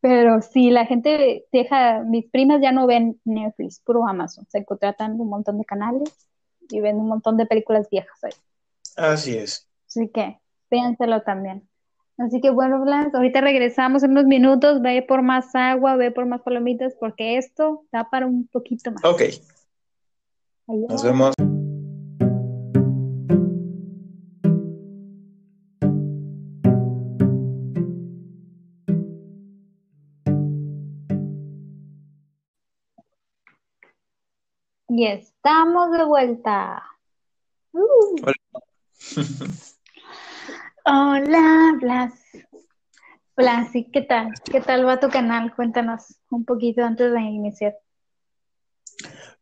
Pero sí, la gente deja, mis primas ya no ven Netflix, puro Amazon. Se contratan un montón de canales y ven un montón de películas viejas ahí. Así es. Así que véanselo también. Así que bueno, Blas, ahorita regresamos en unos minutos. Ve por más agua, ve por más palomitas, porque esto da para un poquito más. Ok, Adiós. nos vemos. Y estamos de vuelta. Uh. Hola, Blas. Blas, ¿y qué tal? ¿Qué tal va tu canal? Cuéntanos un poquito antes de iniciar.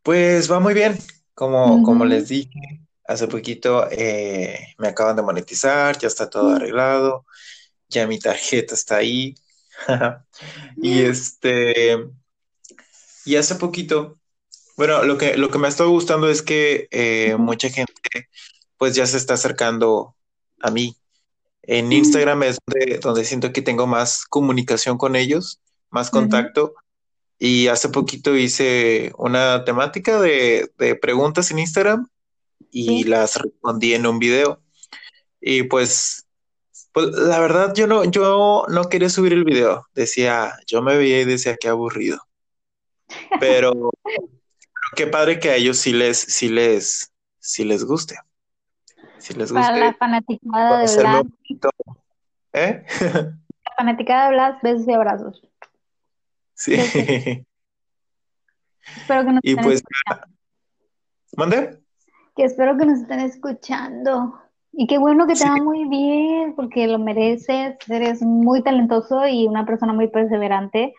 Pues va muy bien. Como, como les dije, hace poquito eh, me acaban de monetizar, ya está todo Mm. arreglado, ya mi tarjeta está ahí. y este, y hace poquito, bueno, lo que, lo que me ha estado gustando es que eh, mucha gente pues ya se está acercando a mí. En Instagram es donde, siento que tengo más comunicación con ellos, más contacto. Y hace poquito hice una temática de, preguntas en Instagram y las respondí en un video. Y pues, pues, la verdad yo no, yo no quería subir el video. Decía, yo me veía y decía qué aburrido. Pero, qué padre que a ellos sí les, sí les, sí les guste. Les gusta. Para la fanaticada de Blas. ¿Eh? La fanaticada de Blas, besos y abrazos. Sí. espero que nos y pues, ¿Mande? Que espero que nos estén escuchando. Y qué bueno que te va muy bien, porque lo mereces, eres muy talentoso y una persona muy perseverante.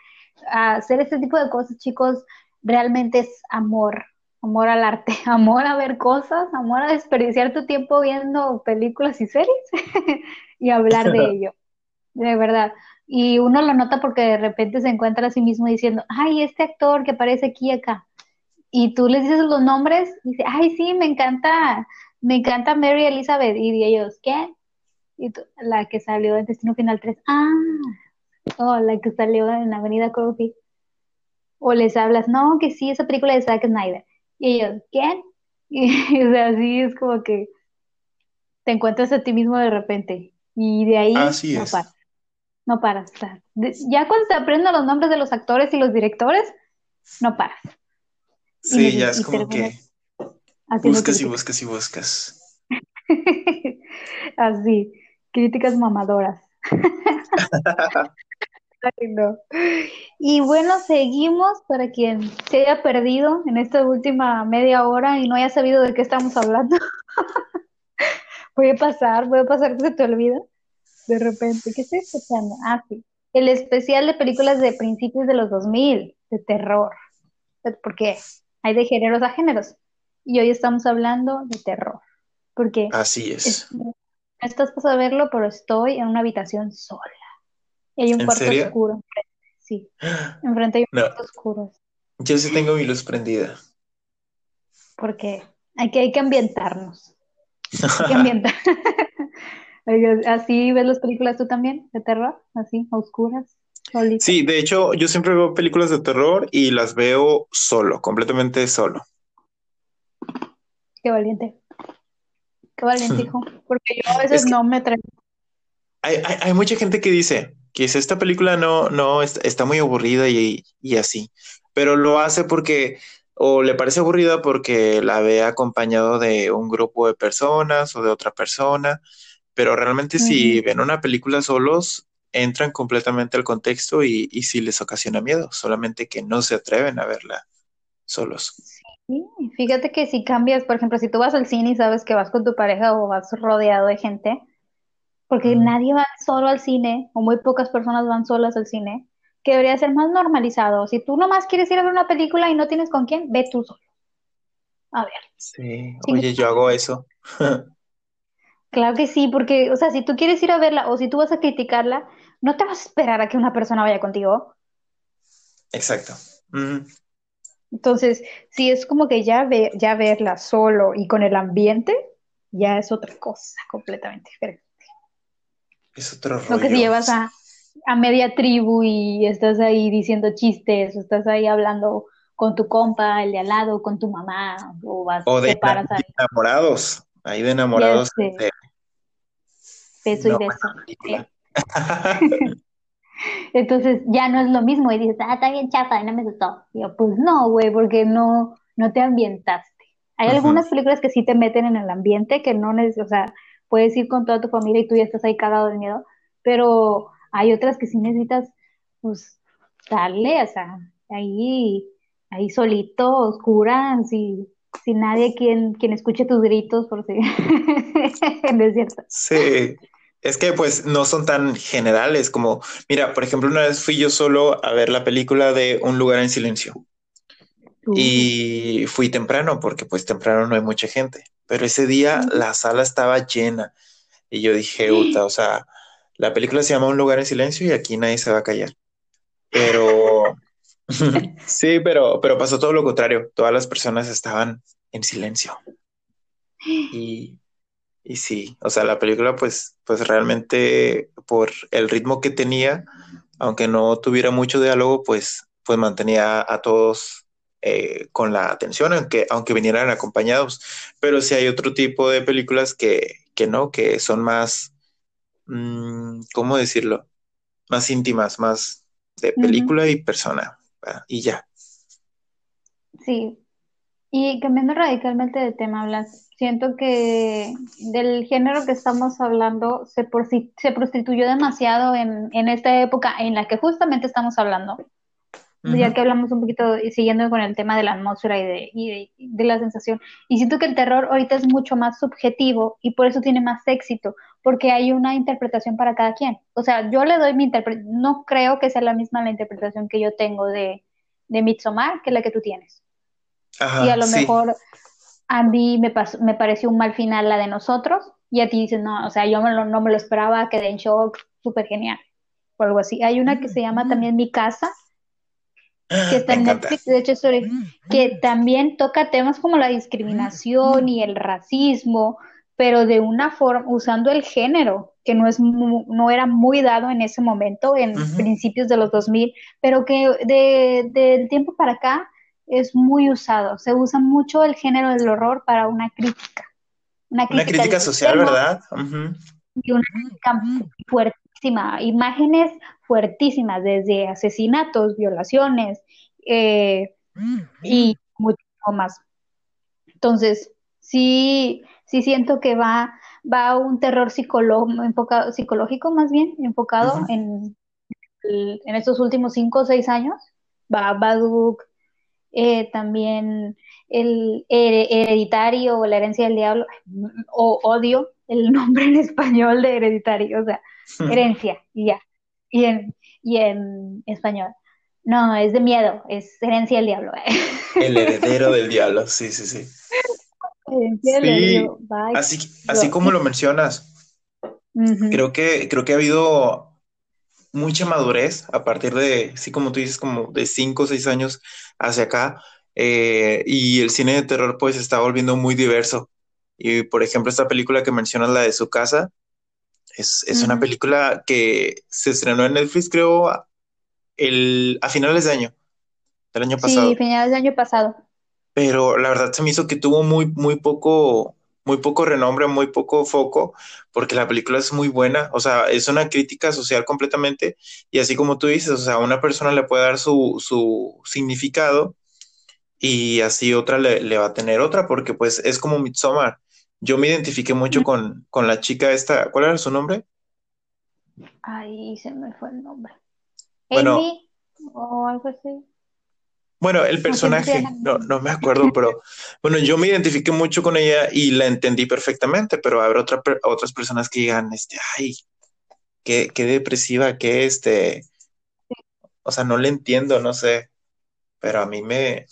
hacer este tipo de cosas, chicos, realmente es amor amor al arte, amor a ver cosas, amor a desperdiciar tu tiempo viendo películas y series y hablar de ello, de verdad. Y uno lo nota porque de repente se encuentra a sí mismo diciendo, ay, este actor que aparece aquí y acá. Y tú les dices los nombres y dice, ay, sí, me encanta, me encanta Mary Elizabeth. Y ellos, ¿qué? Y la que salió en Destino Final 3, ah, oh, la que salió en Avenida Coffee. O les hablas, no, que sí, esa película de Zack Snyder. Y ellos, ¿quién? Y, o sea, así es como que te encuentras a ti mismo de repente. Y de ahí no paras. No paras. ya cuando te aprendes los nombres de los actores y los directores, no paras. Sí, ya es como que buscas y buscas y buscas. Así, críticas mamadoras. Y bueno, seguimos para quien se haya perdido en esta última media hora y no haya sabido de qué estamos hablando. puede pasar, puede pasar que se te olvida de repente. ¿Qué estoy escuchando? Ah, sí. El especial de películas de principios de los 2000, de terror. Porque hay de géneros a géneros. Y hoy estamos hablando de terror. Porque. Así es. No estás para verlo, pero estoy en una habitación sola. Y hay un cuarto oscuro. Sí. Enfrente hay un cuarto oscuro. Yo sí tengo mi luz prendida. Porque hay que, hay que ambientarnos. Hay que ambientar. ¿Así ves las películas tú también, de terror? ¿Así, oscuras? Sí, de hecho, yo siempre veo películas de terror y las veo solo, completamente solo. Qué valiente. Qué valiente, hijo. Porque yo a veces no me traigo. Hay, hay, hay, mucha gente que dice, que esta película no, no está, muy aburrida y, así, pero lo hace porque o le parece aburrida porque la ve acompañado de un grupo de personas o de otra persona, pero realmente si ven una película solos, entran completamente al contexto y, y sí les ocasiona miedo, solamente que no se atreven a verla solos. Sí, fíjate que si cambias, por ejemplo, si tú vas al cine y sabes que vas con tu pareja o vas rodeado de gente, porque nadie va solo al cine, o muy pocas personas van solas al cine, que debería ser más normalizado. Si tú nomás quieres ir a ver una película y no tienes con quién, ve tú solo. A ver. Sí, oye, yo hago eso. claro que sí, porque, o sea, si tú quieres ir a verla o si tú vas a criticarla, no te vas a esperar a que una persona vaya contigo. Exacto. Entonces, si es como que ya, ve, ya verla solo y con el ambiente, ya es otra cosa completamente diferente. Es otro rollo. Lo que si llevas a, media tribu y estás ahí diciendo chistes, o estás ahí hablando con tu compa, el de al lado, con tu mamá, o vas o de, enamorados, ahí de enamorados. Beso y beso. Entonces ya no es lo mismo y dices, ah, está bien chata, y no me gustó. Y yo, pues no, güey, porque no, no te ambientaste. Hay algunas películas que sí te meten en el ambiente, que no necesitas, o sea, puedes ir con toda tu familia y tú ya estás ahí cagado de miedo, pero hay otras que sí necesitas, pues, darle, o sea, ahí, ahí solito, oscuras, y sin nadie quien, quien escuche tus gritos, por si es cierto. Sí, es que pues no son tan generales como, mira, por ejemplo, una vez fui yo solo a ver la película de Un lugar en silencio. Y fui temprano porque pues temprano no hay mucha gente pero ese día la sala estaba llena y yo dije, Uta, o sea, la película se llama Un lugar en silencio y aquí nadie se va a callar. Pero sí, pero, pero pasó todo lo contrario. Todas las personas estaban en silencio. Y, y sí, o sea, la película, pues, pues realmente por el ritmo que tenía, aunque no tuviera mucho diálogo, pues, pues mantenía a todos eh, con la atención, aunque, aunque vinieran acompañados. Pero sí hay otro tipo de películas que, que no, que son más, mm, ¿cómo decirlo? Más íntimas, más de película y persona, y ya. Sí. Y cambiando radicalmente de tema, Blas, siento que del género que estamos hablando se, se prostituyó demasiado en, en esta época en la que justamente estamos hablando ya que hablamos un poquito, siguiendo con el tema de la atmósfera y de, y de, la sensación. Y siento que el terror ahorita es mucho más subjetivo y por eso tiene más éxito, porque hay una interpretación para cada quien. O sea, yo le doy mi interpretación, no creo que sea la misma la interpretación que yo tengo de, de Midsommar que la que tú tienes. y a lo mejor a mí me, pasó, me pareció un mal final la de nosotros, y a ti dices, no, o sea, yo no me lo esperaba, quedé en shock, súper genial, o algo así. Hay una que se llama también Mi Casa, que está en Netflix, de hecho, que también toca temas como la discriminación y el racismo, pero de una forma, usando el género, que no, es no era muy dado en ese momento, en principios de los 2000, pero que del de, tiempo para acá es muy usado. Se usa mucho el género del horror para una crítica. Una crítica, social, ¿verdad? Y una crítica fuertísima. Imágenes fuertísimas, desde asesinatos, violaciones eh, y mucho más. Entonces, sí, sí siento que va, va un terror enfocado, psicológico más bien, enfocado en, en estos últimos cinco o seis años. Va Baduk, eh, también el hereditario o la herencia del diablo, o odio el nombre en español de hereditario, o sea, herencia, y ya y en, y en español. No, es de miedo, es herencia del diablo. El heredero del diablo, sí, sí, sí. Sí, así, así como lo mencionas, creo, que, creo que ha habido mucha madurez a partir de, sí, como tú dices, como de cinco o seis años hacia acá, eh, y el cine de terror pues está volviendo muy diverso. Y por ejemplo, esta película que mencionas, la de su casa, es, una película que se estrenó en Netflix, creo, el, a finales de año, del año pasado. Sí, finales del año pasado. Pero la verdad se me hizo que tuvo muy, muy poco, muy poco renombre, muy poco foco, porque la película es muy buena, o sea, es una crítica social completamente, y así como tú dices, o sea, una persona le puede dar su, su significado y así otra le, le, va a tener otra, porque pues es como Midsommar, yo me identifiqué mucho con, con la chica esta, ¿cuál era su nombre? Ay, se me fue el nombre. Bueno, Amy o algo así. Bueno, el personaje, no, no me acuerdo, pero bueno, yo me identifiqué mucho con ella y la entendí perfectamente, pero habrá otra, otras personas que digan, este, ay, qué, qué depresiva, qué este, o sea, no le entiendo, no sé, pero a mí me,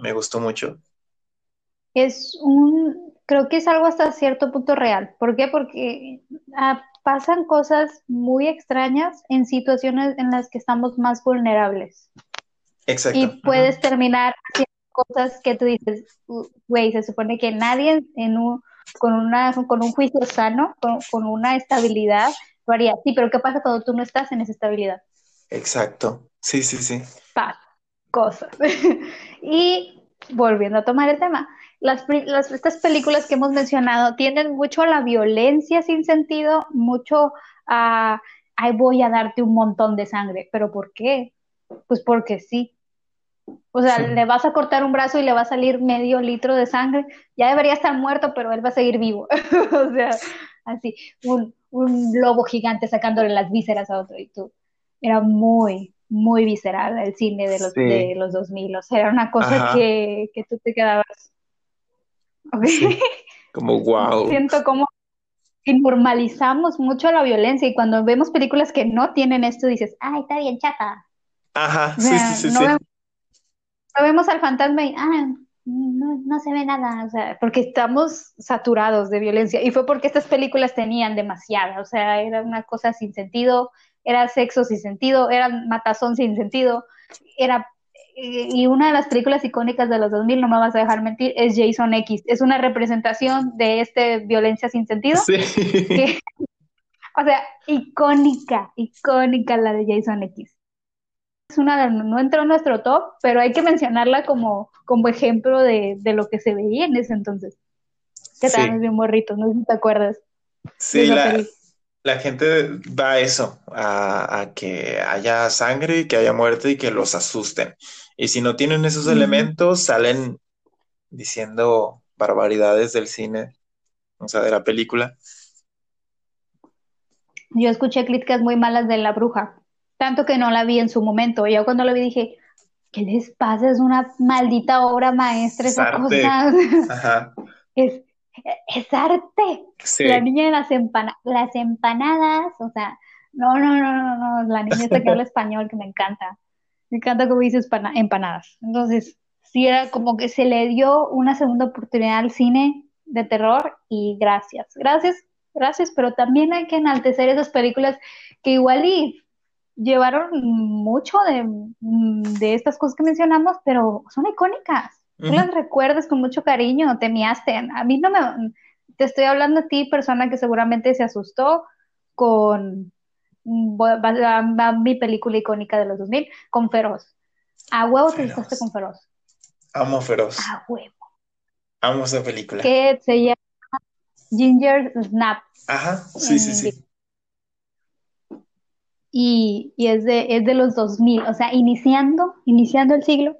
me gustó mucho. Es un, creo que es algo hasta cierto punto real. ¿Por qué? Porque ah, pasan cosas muy extrañas en situaciones en las que estamos más vulnerables. Exacto. Y puedes terminar haciendo cosas que tú dices, güey, se supone que nadie en un, con, una, con un juicio sano, con, una estabilidad, lo haría. Sí, pero ¿qué pasa cuando tú no estás en esa estabilidad? Exacto. Sí, sí, sí. Pasa cosas. y volviendo a tomar el tema, las, estas películas que hemos mencionado tienden mucho a la violencia sin sentido, mucho a, ay, voy a darte un montón de sangre. ¿Pero por qué? Pues porque sí. O sea, le vas a cortar un brazo y le va a salir medio litro de sangre. Ya debería estar muerto, pero él va a seguir vivo. o sea, así, un, un lobo gigante sacándole las vísceras a otro y tú. Era muy, muy visceral el cine de los, de los 2000. O sea, era una cosa que, que tú te quedabas como wow. Siento como que normalizamos mucho la violencia y cuando vemos películas que no tienen esto dices, ay, está bien chata. Ajá, sí, sí, sí. No, Vemos, al fantasma y, ah, no, no se ve nada, o sea, porque estamos saturados de violencia y fue porque estas películas tenían demasiada, o sea, era una cosa sin sentido, era sexo sin sentido, era matazón sin sentido, era y una de las películas icónicas de los 2000, no me vas a dejar mentir, es Jason X. Es una representación de este violencia sin sentido. Sí. o sea, icónica, icónica la de Jason X es una de, no entró en nuestro top, pero hay que mencionarla como, como ejemplo de, lo que se veía en ese entonces. Que sí. bien morritos, no sé si te acuerdas. Sí, la, gente va a eso, a, que haya sangre, que haya muerte y que los asusten. Y si no tienen esos elementos, salen diciendo barbaridades del cine, o sea, de la película. Yo escuché críticas muy malas de La Bruja, tanto que no la vi en su momento. Yo cuando la vi dije, ¿qué les pasa? Es una maldita obra maestra esa cosa. Es, es arte. La niña de las, las empanadas, o sea, no, no, no, no, no, la niña que habla español que me encanta. Me encanta cómo dice empanadas. Entonces, sí era como que se le dio una segunda oportunidad al cine de terror y gracias, gracias, gracias, pero también hay que enaltecer esas películas que igual y llevaron mucho de, estas cosas que mencionamos, pero son icónicas. Tú las recuerdas con mucho cariño, te miaste. A mí no me... Te estoy hablando a ti, persona que seguramente se asustó con mi película icónica de los 2000, con Feroz. A huevo te asustaste con Feroz. Amo Feroz. A huevo. Amo esa película. Que se llama Ginger Snap. Ajá, sí, sí, sí y, es, de, es de los 2000, o sea, iniciando, iniciando el siglo,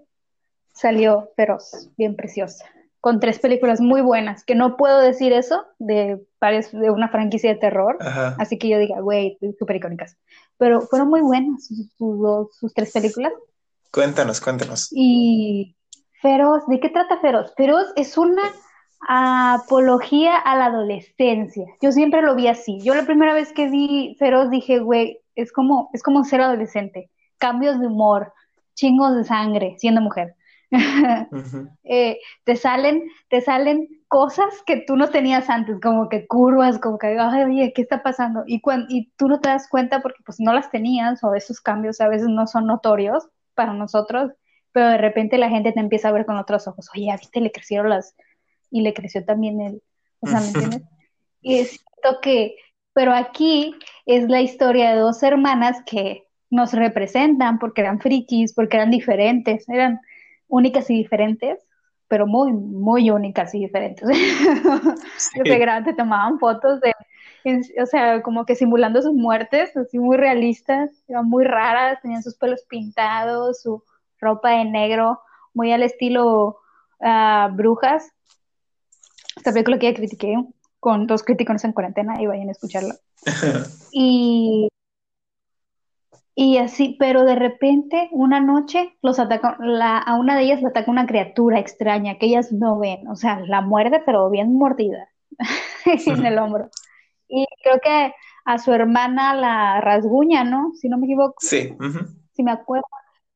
salió Feroz, bien preciosa, con tres películas muy buenas, que no puedo decir eso de, de una franquicia de terror, así que yo diga, güey, súper icónicas, pero fueron muy buenas sus, sus, tres películas. Cuéntanos, cuéntanos. Y Feroz, ¿de qué trata Feroz? Feroz es una apología a la adolescencia. Yo siempre lo vi así. Yo la primera vez que vi Feroz dije, güey, es como, es como ser adolescente, cambios de humor, chingos de sangre, siendo mujer. Eh, te salen, te salen cosas que tú no tenías antes, como que curvas, como que, ay, oye, ¿qué está pasando? Y, y tú no te das cuenta porque pues no las tenías o esos cambios a veces no son notorios para nosotros, pero de repente la gente te empieza a ver con otros ojos, oye, viste, le crecieron las, y le creció también el, o sea, ¿me entiendes? Y es cierto que pero aquí es la historia de dos hermanas que nos representan porque eran frikis, porque eran diferentes, eran únicas y diferentes, pero muy, muy únicas y diferentes. Sí. grande, tomaban fotos de, o sea, como que simulando sus muertes, así muy realistas, eran muy raras, tenían sus pelos pintados, su ropa de negro, muy al estilo uh, brujas. Esta película que ya critiqué con dos críticos en cuarentena y vayan a escucharla. y, y así, pero de repente, una noche, los ataca, la, a una de ellas le ataca una criatura extraña que ellas no ven, o sea, la muerde, pero bien mordida en el hombro. Y creo que a su hermana la rasguña, ¿no? Si no me equivoco. Sí. Si me acuerdo.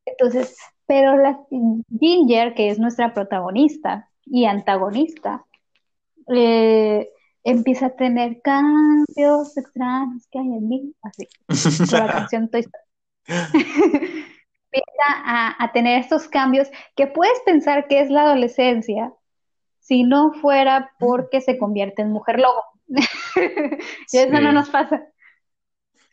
Entonces, pero la Ginger, que es nuestra protagonista y antagonista, eh, empieza a tener cambios extraños que hay en mí, así, la canción Toy empieza a, tener estos cambios que puedes pensar que es la adolescencia si no fuera porque se convierte en mujer lobo. y eso no nos pasa.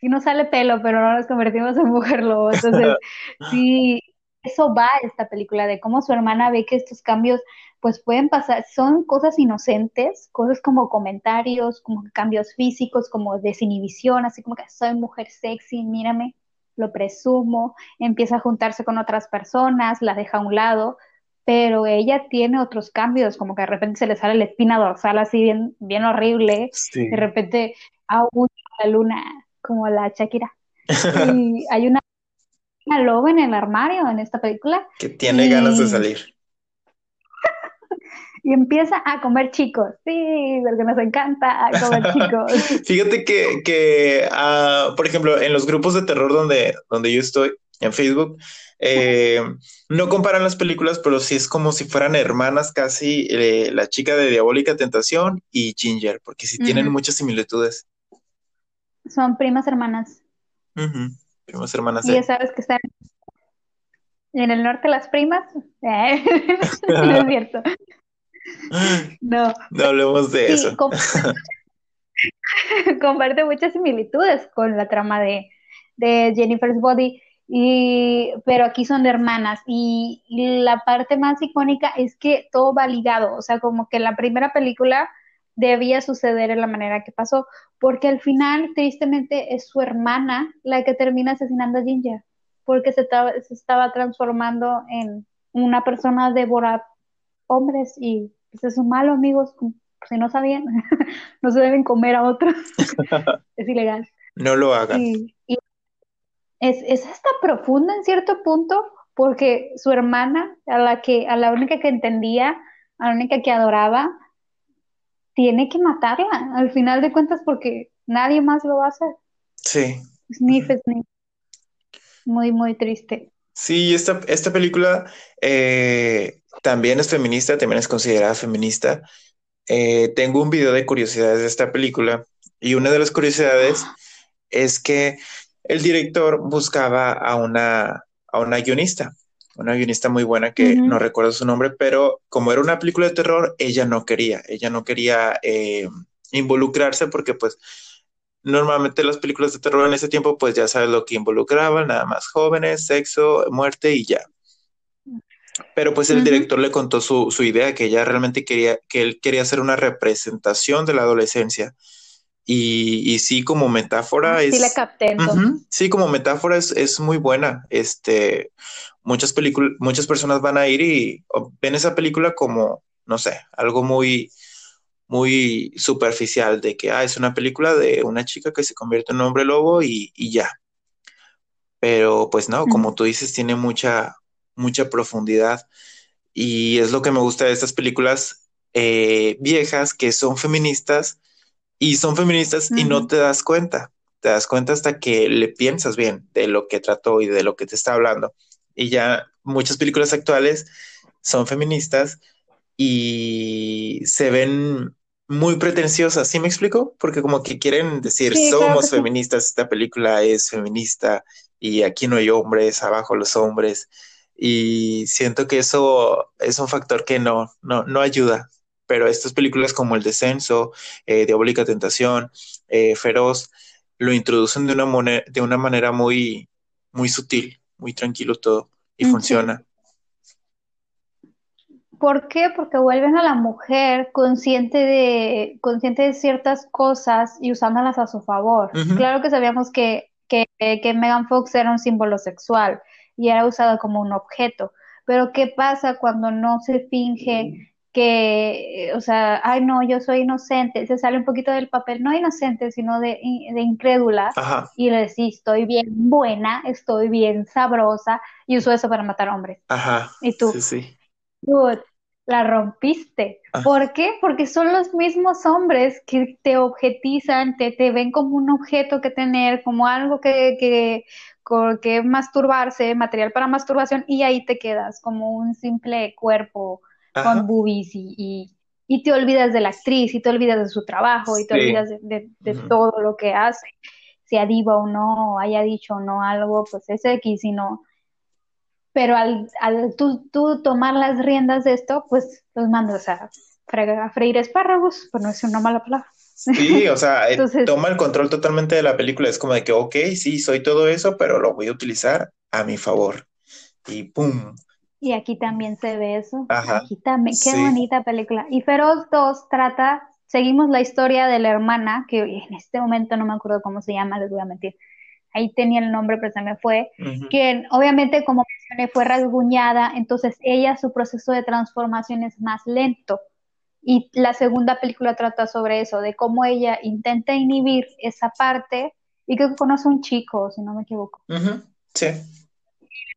Si no sale pelo, pero no nos convertimos en mujer lobo. Entonces, sí, eso va esta película, de cómo su hermana ve que estos cambios pues pueden pasar, son cosas inocentes, cosas como comentarios, como cambios físicos, como desinhibición, así como que soy mujer sexy, mírame, lo presumo, empieza a juntarse con otras personas, la deja a un lado, pero ella tiene otros cambios, como que de repente se le sale la espina dorsal así bien, bien horrible, de repente a la luna, como la Shakira. y hay una, una loba en el armario en esta película. Que tiene ganas de salir y empieza a comer chicos. Sí, porque nos encanta comer chicos. Fíjate que, que uh, por ejemplo, en los grupos de terror donde, donde yo estoy, en Facebook. Eh, no comparan las películas, pero sí es como si fueran hermanas casi eh, la chica de Diabólica Tentación y Ginger, porque sí tienen muchas similitudes. Son primas hermanas. Primas hermanas. Y ya sabes que están en el norte las primas. no es cierto. No. No hablemos de eso. comparte muchas similitudes con la trama de, de Jennifer's Body. Y, pero aquí son de hermanas y, la parte más icónica es que todo va ligado, o sea, como que la primera película debía suceder en la manera que pasó, porque al final, tristemente, es su hermana la que termina asesinando a Ginger, porque se, se estaba transformando en una persona devora hombres y pues es un malo, amigos, si no sabían, no se deben comer a otros, es ilegal. No lo hagan. es, es hasta profunda en cierto punto, porque su hermana, a la que, a la única que entendía, a la única que adoraba, tiene que matarla, al final de cuentas, porque nadie más lo va a hacer. Sí. Sniff, sniff. Muy, muy triste. Sí, esta, esta película eh, también es feminista, también es considerada feminista. Eh, tengo un video de curiosidades de esta película y una de las curiosidades es que el director buscaba a una, a una guionista, una guionista muy buena que no recuerdo su nombre, pero como era una película de terror, ella no quería, ella no quería eh, involucrarse porque pues normalmente las películas de terror en ese tiempo pues ya sabes lo que involucraban, nada más jóvenes, sexo, muerte y ya. Pero pues el director le contó su, idea, que ella realmente quería, que él quería hacer una representación de la adolescencia. Y, sí, como metáfora es. Sí, la capté. sí, como metáfora es, muy buena. Este, muchas películas, muchas personas van a ir y ven esa película como, no sé, algo muy, muy superficial de que ah, es una película de una chica que se convierte en un hombre lobo y, ya. Pero pues no, como tú dices, tiene mucha, mucha profundidad. Y es lo que me gusta de estas películas eh, viejas que son feministas y son feministas y no te das cuenta. Te das cuenta hasta que le piensas bien de lo que trató y de lo que te está hablando. Y ya muchas películas actuales son feministas y se ven muy pretenciosas, ¿sí me explico? Porque como que quieren decir, somos feministas, esta película es feminista y aquí no hay hombres, abajo los hombres y siento que eso es un factor que no, no, no ayuda. Pero estas películas como El Descenso, eh, Diabólica Tentación, eh, Feroz, lo introducen de una, de una manera muy, muy sutil, muy tranquilo todo y funciona. ¿Por qué? Porque vuelven a la mujer consciente de, consciente de ciertas cosas y usándolas a su favor. Claro que sabíamos que, que, que Megan Fox era un símbolo sexual, y era usado como un objeto. Pero ¿qué pasa cuando no se finge que, o sea, ay no, yo soy inocente, se sale un poquito del papel, no inocente, sino de, de incrédula, y le decís, estoy bien buena, estoy bien sabrosa, y uso eso para matar hombres. Ajá. Y tú, sí, sí. La rompiste. ¿Por qué? Porque son los mismos hombres que te objetizan, te, te ven como un objeto que tener, como algo que, que que masturbarse, material para masturbación, y ahí te quedas como un simple cuerpo con boobies y, y, te olvidas de la actriz, y te olvidas de su trabajo, y te olvidas de, todo lo que hace, sea diva o no, haya dicho o no algo, pues es X, sino pero al, al tú, tú, tomar las riendas de esto, pues los mandas a, a freír espárragos, por no decir una mala palabra. Sí, o sea, toma el control totalmente de la película. Es como de que, ok, sí, soy todo eso, pero lo voy a utilizar a mi favor. Y pum. Y aquí también se ve eso. Aquí también, qué bonita película. Y Feroz 2 trata, seguimos la historia de la hermana, que en este momento no me acuerdo cómo se llama, les voy a mentir. Ahí tenía el nombre, pero se me fue. Que obviamente, como mencioné, fue rasguñada, entonces ella, su proceso de transformación es más lento y la segunda película trata sobre eso, de cómo ella intenta inhibir esa parte y que conoce a un chico, si no me equivoco. Sí.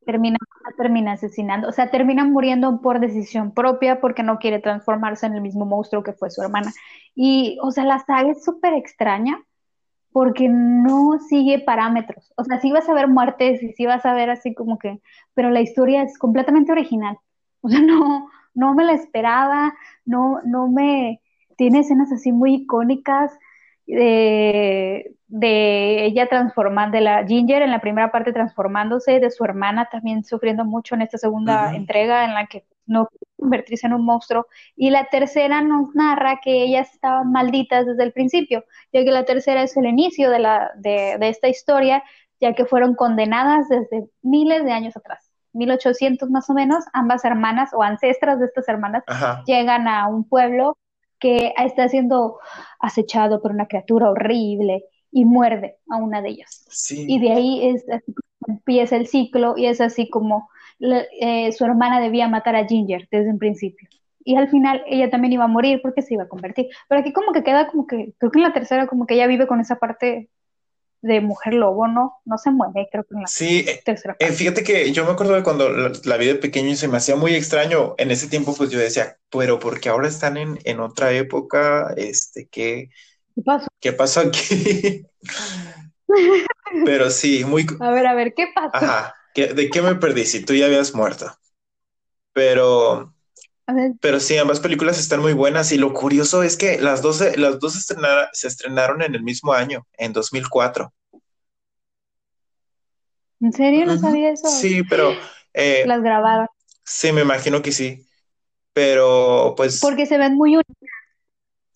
Termina, termina asesinando, o sea, termina muriendo por decisión propia porque no quiere transformarse en el mismo monstruo que fue su hermana. Y, o sea, la saga es súper extraña porque no sigue parámetros. O sea, sí vas a ver muertes y sí vas a ver así como que, pero la historia es completamente original. O sea, no, no me la esperaba, no, no me, tiene escenas así muy icónicas de, de ella transformando, de la Ginger en la primera parte transformándose, de su hermana también sufriendo mucho en esta segunda entrega en la que no convertirse en un monstruo. Y la tercera nos narra que ellas estaban malditas desde el principio, ya que la tercera es el inicio de, la, de, de esta historia, ya que fueron condenadas desde miles de años atrás. 1800 más o menos, ambas hermanas o ancestras de estas hermanas llegan a un pueblo que está siendo acechado por una criatura horrible y muerde a una de ellas. Y de ahí es empieza el ciclo y es así como eh, su hermana debía matar a Ginger desde un principio. Y al final ella también iba a morir porque se iba a convertir. Pero aquí como que queda como que, creo que en la tercera como que ella vive con esa parte de mujer lobo, ¿no? No se mueve, creo que en la sí, tercera eh, fíjate que yo me acuerdo de cuando la, vi de pequeño y se me hacía muy extraño. En ese tiempo, pues yo decía, pero porque ahora están en, en otra época, este, ¿qué, ¿Qué pasó? ¿Qué pasó aquí? pero sí, muy... A ver, a ver, ¿qué pasó? Ajá, ¿de qué me perdí si tú ya habías muerto? Pero... Pero sí, ambas películas están muy buenas y lo curioso es que las dos, las dos se estrenaron en el mismo año, en 2004. ¿En serio? No sabía eso. Sí, pero... Eh, las grabaron. Sí, me imagino que sí. Pero pues... Porque se ven muy unidas.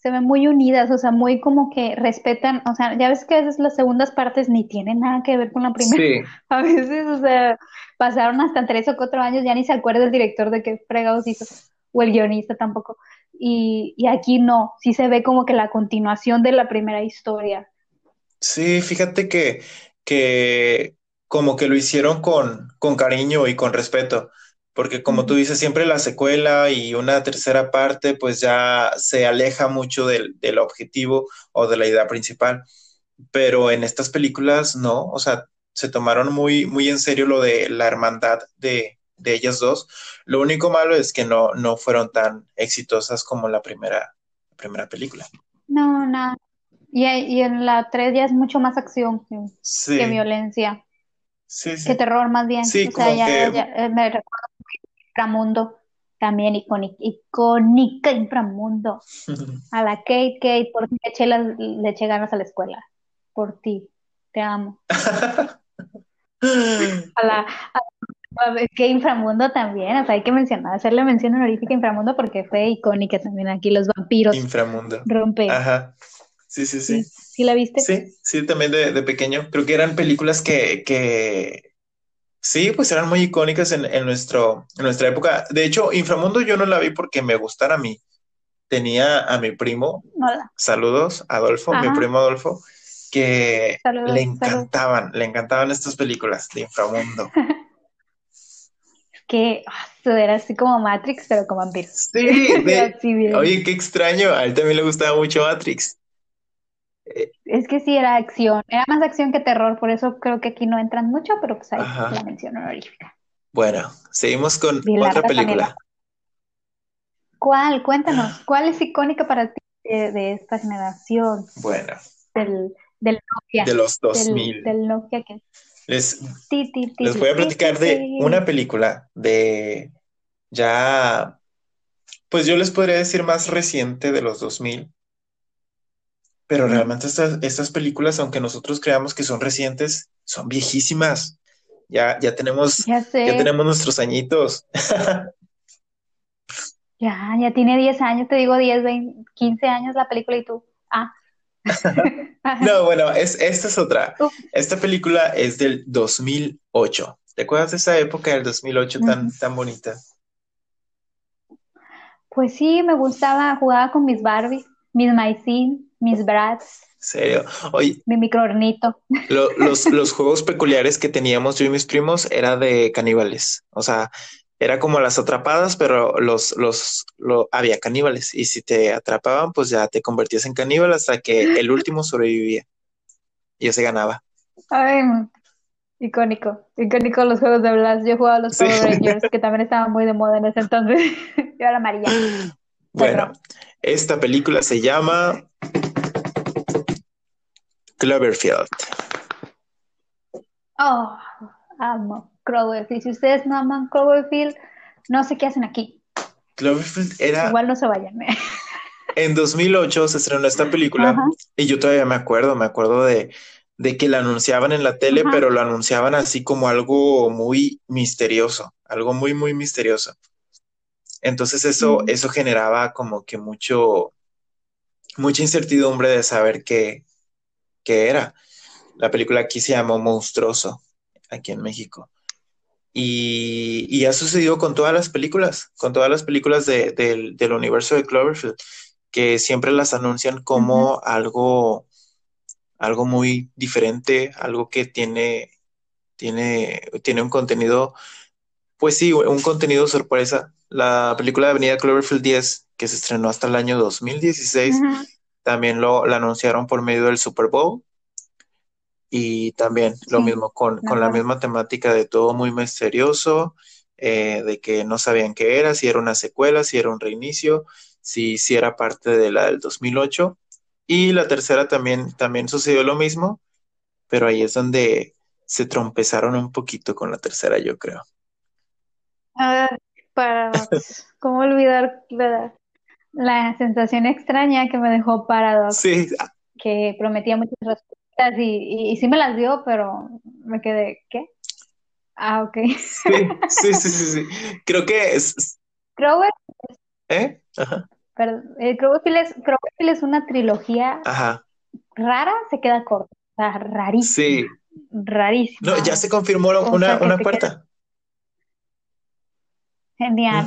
Se ven muy unidas, o sea, muy como que respetan, o sea, ya ves que a veces las segundas partes ni tienen nada que ver con la primera. Sí. A veces, o sea, pasaron hasta tres o cuatro años, ya ni se acuerda el director de qué fregados hizo o el guionista tampoco. Y, aquí no, sí se ve como que la continuación de la primera historia. Sí, fíjate que, que como que lo hicieron con, con cariño y con respeto, porque como tú dices, siempre la secuela y una tercera parte pues ya se aleja mucho del, del objetivo o de la idea principal, pero en estas películas no, o sea, se tomaron muy, muy en serio lo de la hermandad de, de ellas dos. Lo único malo es que no, no fueron tan exitosas como la primera, primera película. No, nada. Y, y, en la 3 ya es mucho más acción que, violencia. Sí, sí. Que terror más bien. Sí, o sea, ya, eh, me recuerdo Inframundo, también icónica, icónica Inframundo. a la Kate, Kate, por ti le, le eché ganas a la escuela. Por ti, te amo. a la, que Inframundo también, o sea, hay que mencionar, hacerle mención honorífica a Inframundo porque fue icónica también aquí, los vampiros. Inframundo. Rompe. Ajá. Sí, sí, sí. ¿Sí, la viste? Sí, sí, también de, de, pequeño. Creo que eran películas que, que sí, pues eran muy icónicas en, en, nuestro, en nuestra época. De hecho, Inframundo yo no la vi porque me gustara a mí. Tenía a mi primo, Hola. saludos, Adolfo, mi primo Adolfo, que le encantaban, le encantaban estas películas de Inframundo. que oh, era así como Matrix, pero con vampiros. Sí, oye, qué extraño, a él también le gustaba mucho Matrix. Es que sí era acción, era más acción que terror, por eso creo que aquí no entran mucho, pero pues ahí la mención honorífica. Bueno, seguimos con otra película. ¿Cuál? Cuéntanos, ¿cuál es icónica para ti de, esta generación? Bueno. Del, del Nokia. De los 2000. Del, del Nokia que... Les, les voy a platicar de una película de ya, pues yo les podría decir más reciente de los 2000, pero realmente estas, estas películas, aunque nosotros creamos que son recientes, son viejísimas. Ya, ya tenemos, ya, tenemos nuestros añitos. ya, ya tiene 10 años, te digo 10, 20, 15 años la película y tú. Ah. no, bueno, es, esta es otra. Esta película es del 2008. ¿Te acuerdas de esa época del 2008 tan, tan bonita? Pues sí, me gustaba, jugaba con mis Barbies, mis Maicin, mis Brads. ¿Serio? Oye, mi microornito. los, los juegos peculiares que teníamos yo y mis primos era de caníbales. O sea, era como las atrapadas, pero los, los, lo, había caníbales. Y si te atrapaban, pues ya te convertías en caníbal hasta que el último sobrevivía. Y ese ganaba. Ay, icónico. Icónico los juegos de Blast. Yo jugaba los Power Rangers, que también estaban muy de moda en ese entonces. Yo era amarilla. Bueno, esta película se llama Cloverfield. Oh, amo Cloverfield. Si ustedes no aman Cloverfield, no sé qué hacen aquí. Cloverfield era... Igual no se vayan. ¿eh? En 2008 se estrenó esta película y yo todavía me acuerdo, me acuerdo de, de que la anunciaban en la tele, pero lo anunciaban así como algo muy misterioso, algo muy, muy misterioso. Entonces eso, eso generaba como que mucho, mucha incertidumbre de saber qué, qué era. La película aquí se llamó Monstruoso, aquí en México. Y, y, ha sucedido con todas las películas, con todas las películas de, del universo de Cloverfield que siempre las anuncian como algo, algo muy diferente, algo que tiene, tiene, tiene un contenido, pues sí, un contenido sorpresa. La película de Avenida Cloverfield 10, que se estrenó hasta el año 2016, también lo, anunciaron por medio del Super Bowl. Y también lo mismo, con, con, la misma temática de todo muy misterioso, eh, de que no sabían qué era, si era una secuela, si era un reinicio, si, si era parte de la del 2008. Y la tercera también, también sucedió lo mismo, pero ahí es donde se trompezaron un poquito con la tercera, yo creo. Ah, Paradox. ¿Cómo olvidar la, sensación extraña que me dejó Paradox? Sí. Que prometía muchas respuestas y, y, sí me las dio, pero me quedé, ¿qué? Ah, ok. Sí, sí, sí, sí. Creo que es. Que. ¿Eh? Ajá. Pero eh, es, una trilogía rara, se queda corta, o sea, rarísima. Sí. Rarísima. No, ya se confirmó una, una cuarta. Genial.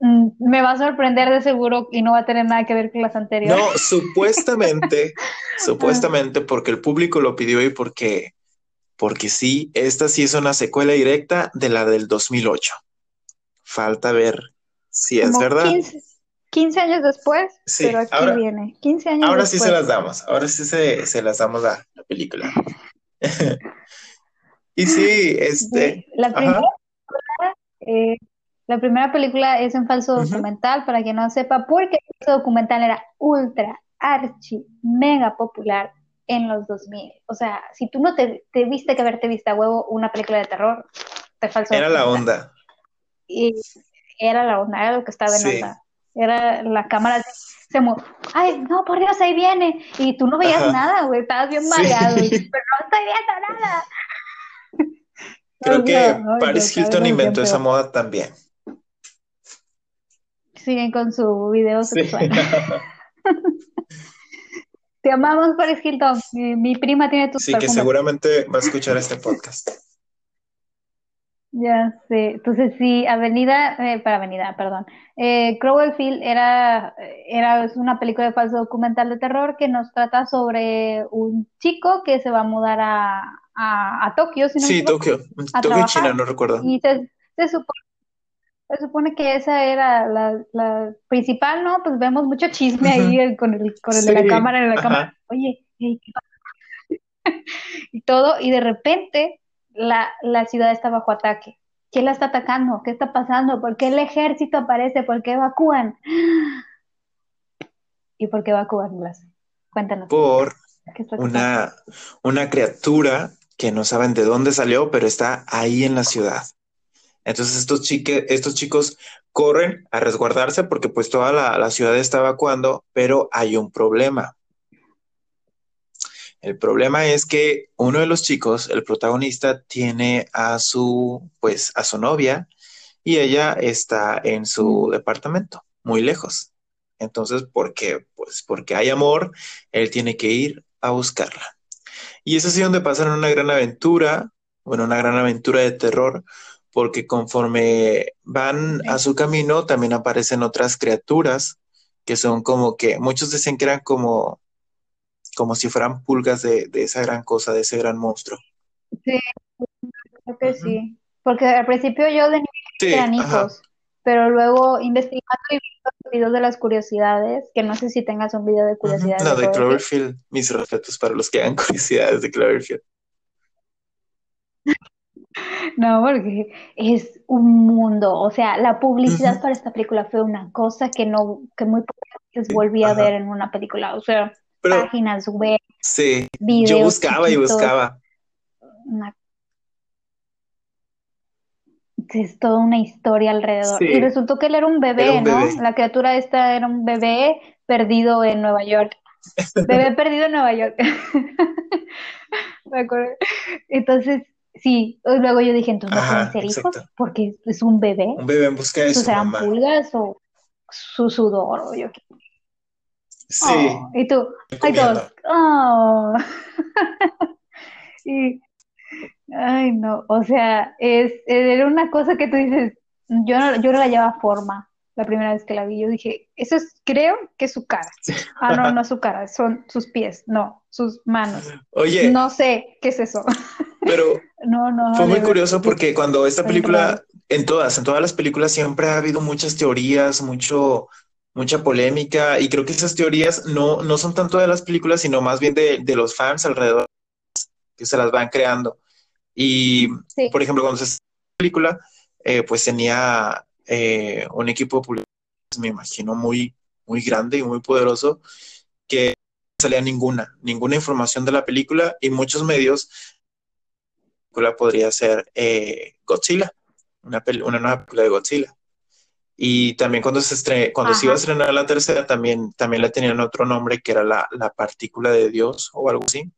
Mm, me va a sorprender de seguro y no va a tener nada que ver con las anteriores. No, supuestamente, supuestamente porque el público lo pidió y porque, porque sí, esta sí es una secuela directa de la del 2008. Falta ver si es verdad. 15 años después, pero aquí ahora, viene. 15 años ahora sí se las damos, ahora sí se, las damos a la película. y sí, este. La, primera eh, la primera película es un falso documental, para quien no sepa, porque falso documental era ultra, archi, mega popular en los 2000. O sea, si tú no te, te viste que haberte visto a huevo una película de terror, te falso. Era la onda. Y era la onda, era lo que estaba en sí. Era la cámara se Ay, no, por Dios, ahí viene. Y tú no veías nada, güey, estabas bien mareado. Pero no estoy viendo nada. Creo que Paris Hilton inventó esa moda también. Siguen con su video sexual. Te amamos, Paris Hilton. Mi, prima tiene tu Sí, que seguramente va a escuchar este podcast. Ya sé. Entonces, sí, Avenida, eh, para Avenida, perdón. Eh, Cloverfield era, era una película de falso documental de terror que nos trata sobre un chico que se va a mudar a, a, Tokio. sí, Tokio. Tokio, China, no recuerdo. Y se, supone, que esa era la, principal, ¿no? Pues vemos mucho chisme ahí con el, con el de la cámara en la cámara. Oye, y todo, y de repente la, la ciudad está bajo ataque. ¿Quién la está atacando? ¿Qué está pasando? ¿Por qué el ejército aparece? ¿Por qué evacúan? ¿Y por qué evacúan, Blas? Cuéntanos. Por una, una criatura que no saben de dónde salió, pero está ahí en la ciudad. Entonces estos, chicos corren a resguardarse porque pues toda la, la ciudad está evacuando, pero hay un problema. El problema es que uno de los chicos, el protagonista, tiene a su, pues, a su novia y ella está en su departamento, muy lejos. Entonces, ¿por qué? Pues porque hay amor, él tiene que ir a buscarla. Y es así donde pasan una gran aventura, bueno, una gran aventura de terror, porque conforme van a su camino, también aparecen otras criaturas que son como que muchos decían que eran como como si fueran pulgas de, esa gran cosa, de ese gran monstruo. Sí, creo que sí. Porque al principio yo de niño eran hijos, pero luego investigando y viendo videos de las curiosidades, que no sé si tengas un video de curiosidades. No, de, Cloverfield, mis respetos para los que hagan curiosidades de Cloverfield. No, porque es un mundo, o sea, la publicidad para esta película fue una cosa que no, que muy pocas veces volví a ver en una película, o sea, páginas web, Sí, yo buscaba y buscaba. Es toda una historia alrededor. Y resultó que él era un bebé, ¿no? La criatura esta era un bebé perdido en Nueva York. bebé perdido en Nueva York. Me acuerdo. Entonces, sí, luego yo dije, entonces no pueden ser hijos porque es un bebé. Un bebé en busca de su serán pulgas o su sudor o yo qué. Sí. Oh, y tú, ay, todos, oh. y, ay, no, o sea, es, era una cosa que tú dices, yo no, yo no la llevaba forma la primera vez que la vi. Yo dije, eso es, creo que es su cara. Ah, no, no es su cara, son sus pies, no, sus manos. Oye. No sé qué es eso. Pero no, no, fue muy curioso porque cuando esta película, en todas, en todas las películas siempre ha habido muchas teorías, mucho, mucha polémica y creo que esas teorías no, no son tanto de las películas, sino más bien de, los fans alrededor que se las van creando. Y, por ejemplo, cuando se la película, eh, pues tenía eh, un equipo de me imagino, muy, muy grande y muy poderoso, que no salía ninguna, ninguna información de la película y muchos medios, la película podría ser eh, Godzilla, una, una nueva película de Godzilla. Y también cuando se cuando se iba a estrenar la tercera, también, también le tenían otro nombre que era la, partícula de Dios o algo así.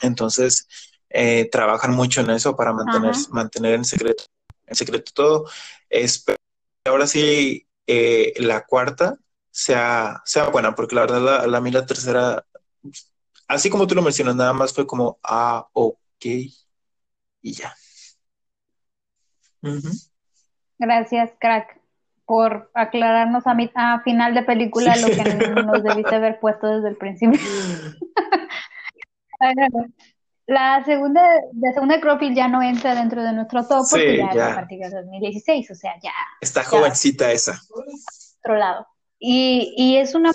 Entonces, eh, trabajan mucho en eso para mantener, mantener en secreto, en secreto todo. Espero ahora sí eh, la cuarta sea, sea buena, porque la verdad la, la, la tercera, así como tú lo mencionas, nada más fue como, ah, ok, y ya. Gracias, crack por aclararnos a, mi, a final de película lo que nos debiste haber puesto desde el principio. la segunda, la segunda Cropil ya no entra dentro de nuestro top porque ya, es a partir de 2016, o sea, ya. Está jovencita esa. Otro lado. Y, y es una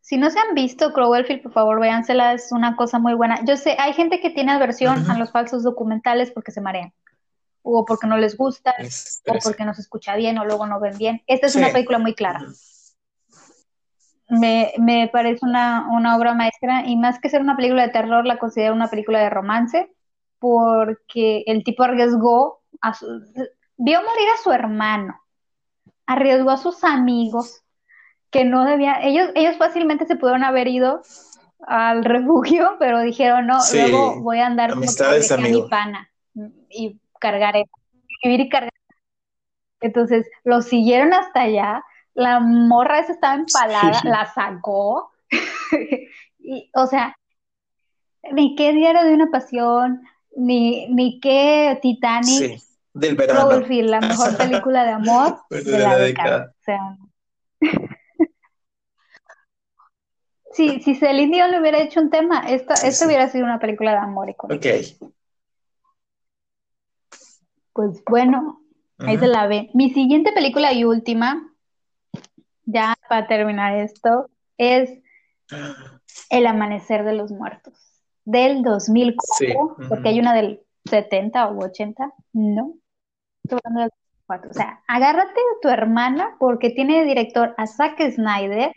si no se han visto Crowellfield, por favor, véansela, es una cosa muy buena. Yo sé, hay gente que tiene aversión a los falsos documentales porque se marean o porque no les gusta, o porque no se escucha bien, o luego no ven bien. Esta es una película muy clara. Me, me parece una, una, obra maestra y más que ser una película de terror, la considero una película de romance, porque el tipo arriesgó, a su, vio morir a su hermano, arriesgó a sus amigos, que no debían, ellos, ellos fácilmente se pudieron haber ido al refugio, pero dijeron, no, luego voy a andar a mi pana. Y cargar, vivir y cargar. Entonces lo siguieron hasta allá, la morra esa estaba empalada, la sacó, y, o sea, ni qué diario de una pasión, ni, ni qué Titanic, del verano. la mejor película de amor de, la, década. O sea, si, si Celine Dion le hubiera hecho un tema, esta, esta hubiera sido una película de amor. Ok. Pues bueno, ahí se la ve. Mi siguiente película y última, ya para terminar esto, es El Amanecer de los Muertos, del 2004, porque hay una del 70 o 80, no. Estoy hablando del 2004. O sea, agárrate de tu hermana porque tiene de director a Zack Snyder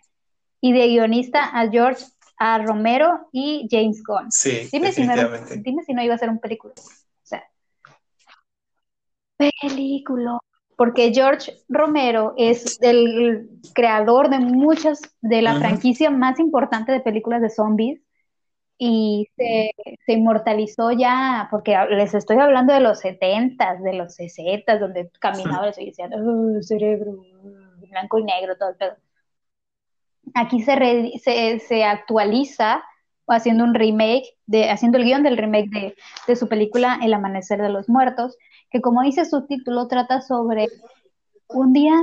y de guionista a George A. Romero y James Gunn. Sí, dime si, no dime si no iba a ser un película película. Porque George Romero es el creador de muchas de la franquicia más importante de películas de zombies y se, inmortalizó ya, porque les estoy hablando de los 70 de los 60 donde caminaba y decían, oh, cerebro, blanco y negro, todo el pedo. Aquí se, se, se actualiza haciendo un remake, de, haciendo el guion del remake de, de su película El Amanecer de los Muertos, que como dice su título, trata sobre un día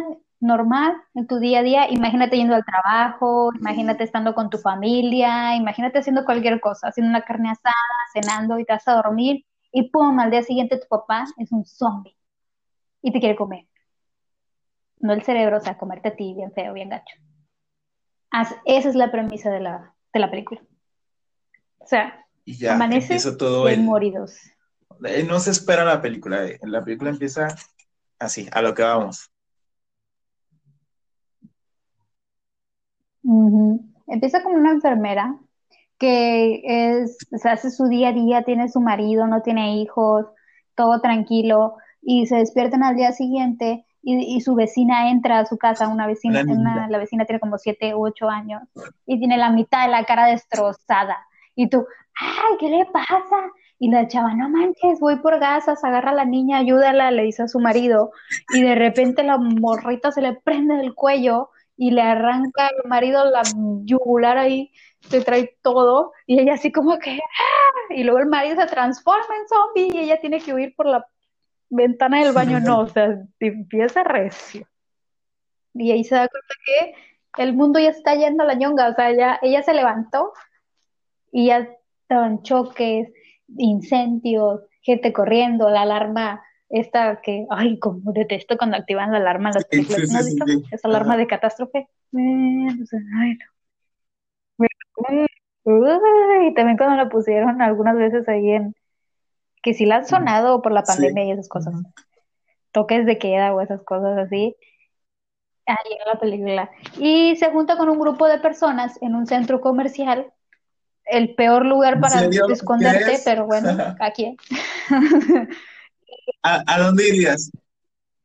normal en tu día a día. Imagínate yendo al trabajo, imagínate estando con tu familia, imagínate haciendo cualquier cosa, haciendo una carne asada, cenando y te vas a dormir y pum, al día siguiente tu papá es un zombie y te quiere comer. No el cerebro, o sea, comerte a ti bien feo, bien gacho. esa es la premisa de la, de la película. O sea, y ya, todo moridos. No se espera la película, eh. la película empieza así, a lo que vamos. Empieza como una enfermera que es, se hace su día a día, tiene su marido, no tiene hijos, todo tranquilo, y se despiertan al día siguiente y, su vecina entra a su casa, una vecina, una, la vecina tiene como siete u ocho años, y tiene la mitad de la cara destrozada. Y tú, ay, ¿qué le pasa? Y la chava, no manches, voy por gasas, agarra a la niña, ayúdala, le dice a su marido, y de repente la morrita se le prende el cuello y le arranca al marido la yugular ahí, se trae todo, y ella así como que, ¡ah! y luego el marido se transforma en zombie y ella tiene que huir por la ventana del baño, no, o sea, empieza recio. Y ahí se da cuenta que el mundo ya está yendo a la ñonga, o sea, ella, ella se levantó y ya estaban choques, incendios, gente corriendo, la alarma esta que, ay, como detesto cuando activan la alarma las películas, ¿no has visto? Esa alarma de catástrofe. ay, Y también cuando la pusieron algunas veces ahí en, que sí la han sonado por la pandemia y esas cosas, toques de queda o esas cosas así, ahí en la película. Y se junta con un grupo de personas en un centro comercial el peor lugar para esconderte, pero bueno, aquí. ¿A, ¿A, dónde irías?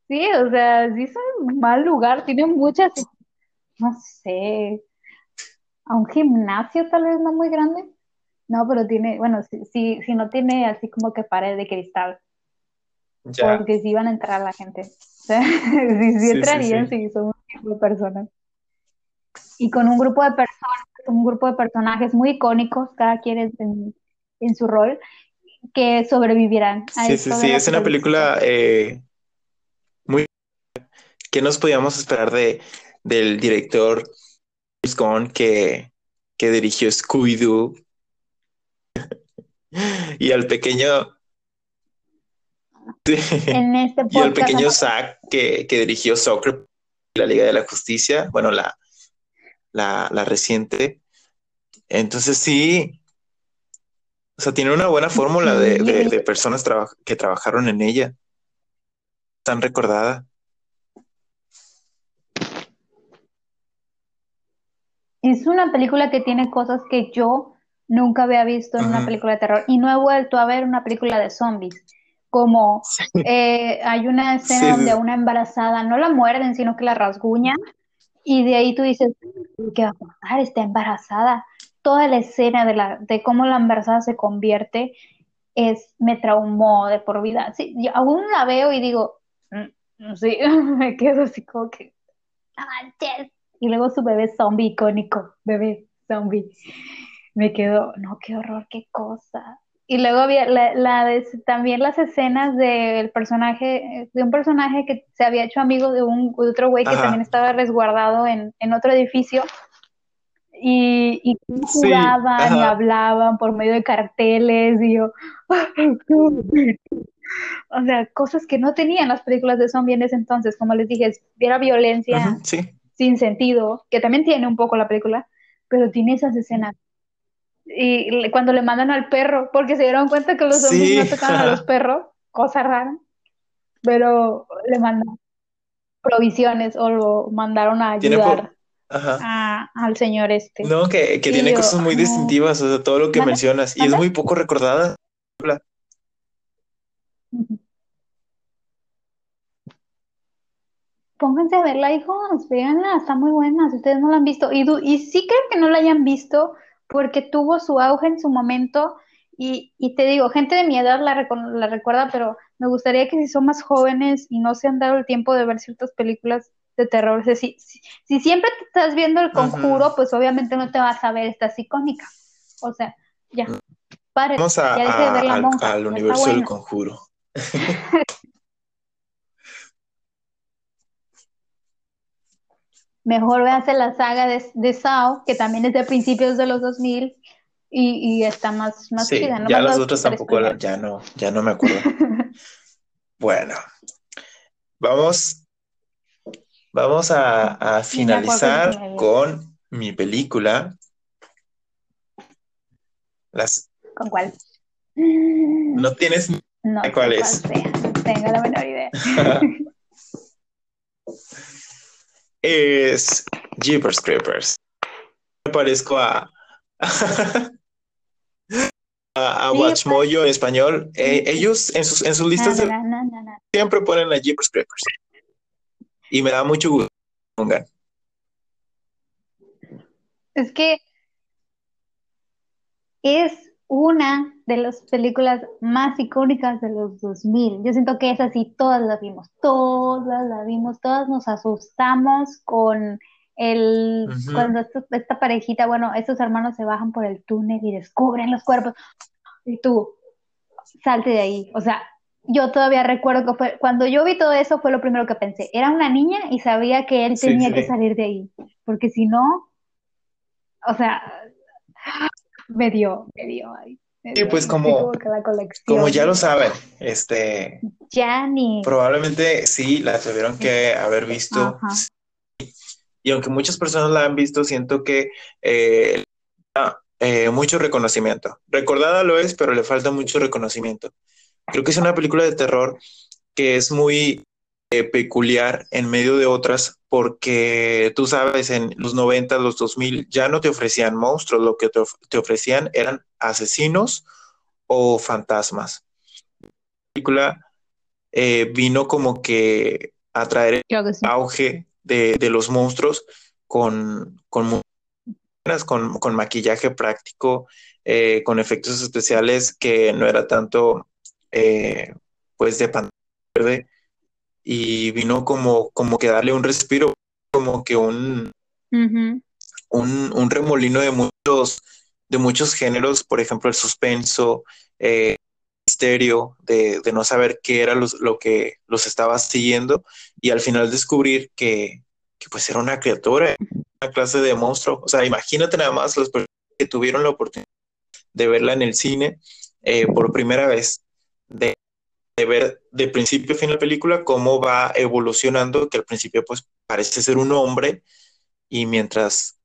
Sí, o sea, sí es un mal lugar, tiene muchas, no sé, a un gimnasio tal vez no muy grande. No, pero tiene, bueno, si, si, no tiene así como que pared de cristal. Porque si iban a entrar la gente. O sea, si, entrarían, si son un tipo de personas. Y con un grupo de personas un grupo de personajes muy icónicos, cada quien en, en su rol, que sobrevivirán. sí, sí, sí, es una película eh, muy... ¿Qué nos podíamos esperar de, del director James que, que dirigió Scooby-Doo? y al pequeño... En este y al pequeño Zack que, que dirigió Soccer, la Liga de la Justicia, bueno, la, la, la reciente. Entonces sí, o sea, tiene una buena fórmula de, de, personas que trabajaron en ella. Tan recordada. Es una película que tiene cosas que yo nunca había visto en una película de terror y no he vuelto a ver una película de zombies. Como eh, hay una escena donde a una embarazada no la muerden, sino que la rasguñan y de ahí tú dices, ¿qué va a pasar? Está embarazada. Toda la escena de, la, de cómo la embarazada se convierte es, me traumó de por vida. Sí, aún la veo y digo, mm, sí, me quedo así como que, Y luego su bebé zombie icónico, bebé zombie. Me quedo, no, qué horror, qué cosa. Y luego había la, también las escenas del personaje, de un personaje que se había hecho amigo de un otro güey que también estaba resguardado en, otro edificio. Y, y jugaban y hablaban por medio de carteles y yo, o sea, cosas que no tenían las películas de zombie en ese entonces, como les dije, era violencia sin sentido, que también tiene un poco la película, pero tiene esas escenas y cuando le mandan al perro, porque se dieron cuenta que los zombies no tocaban a los perros, cosa rara, pero le mandan provisiones o lo mandaron a ayudar al señor este. No, que, tiene cosas muy distintivas, o sea, todo lo que mencionas, y es muy poco recordada. Pónganse a verla, hijos, véanla, está muy buena, si ustedes no la han visto. Y, y sí creo que no la hayan visto, porque tuvo su auge en su momento y, te digo, gente de mi edad la, recuerda, pero me gustaría que si son más jóvenes y no se han dado el tiempo de ver ciertas películas de terror, si, si, siempre te estás viendo el conjuro, pues obviamente no te vas a ver estas icónicas. O sea, ya. Vamos a, al, universo del conjuro. mejor véanse la saga de, de Sao, que también es de principios de los 2000 y, y está más, más sí, Ya las otras tampoco, ya no, ya no me acuerdo. bueno, vamos, vamos a, finalizar con mi película. Las... ¿Con cuál? No tienes no, cuál es. Tengo la menor idea. es Jeepers Creepers. me parezco a, a, Watchmoyo en español. Eh, ellos en sus, en sus listas siempre ponen a Jeepers Creepers. Y me da mucho gusto. Es que es una de las películas más icónicas de los 2000. Yo siento que esa sí, todas la vimos, todas la vimos, todas nos asustamos con el, cuando esta parejita, bueno, estos hermanos se bajan por el túnel y descubren los cuerpos. Y tú, salte de ahí. O sea, yo todavía recuerdo que fue, cuando yo vi todo eso fue lo primero que pensé. Era una niña y sabía que él tenía que salir de ahí. Porque si no, o sea, me dio, me dio ahí. Sí, pues como, como ya lo saben, este, probablemente sí la tuvieron que haber visto. Y aunque muchas personas la han visto, siento que eh, eh, mucho reconocimiento. Recordada lo es, pero le falta mucho reconocimiento. Creo que es una película de terror que es muy eh, peculiar en medio de otras porque tú sabes, en los 90, los 2000 ya no te ofrecían monstruos, lo que te, ofrecían eran asesinos o fantasmas. La película eh, vino como que a traer el auge de, los monstruos con, con, con, maquillaje práctico, eh, con efectos especiales que no era tanto eh, pues de pantalla verde, y vino como, como que darle un respiro, como que un, un, remolino de muchos, de muchos géneros, por ejemplo, el suspenso, eh, misterio, de, no saber qué era lo que los estaba siguiendo, y al final descubrir que, pues era una criatura, una clase de monstruo. O sea, imagínate nada más los que tuvieron la oportunidad de verla en el cine eh, por primera vez, de de ver de principio a fin la película cómo va evolucionando, que al principio pues parece ser un hombre y mientras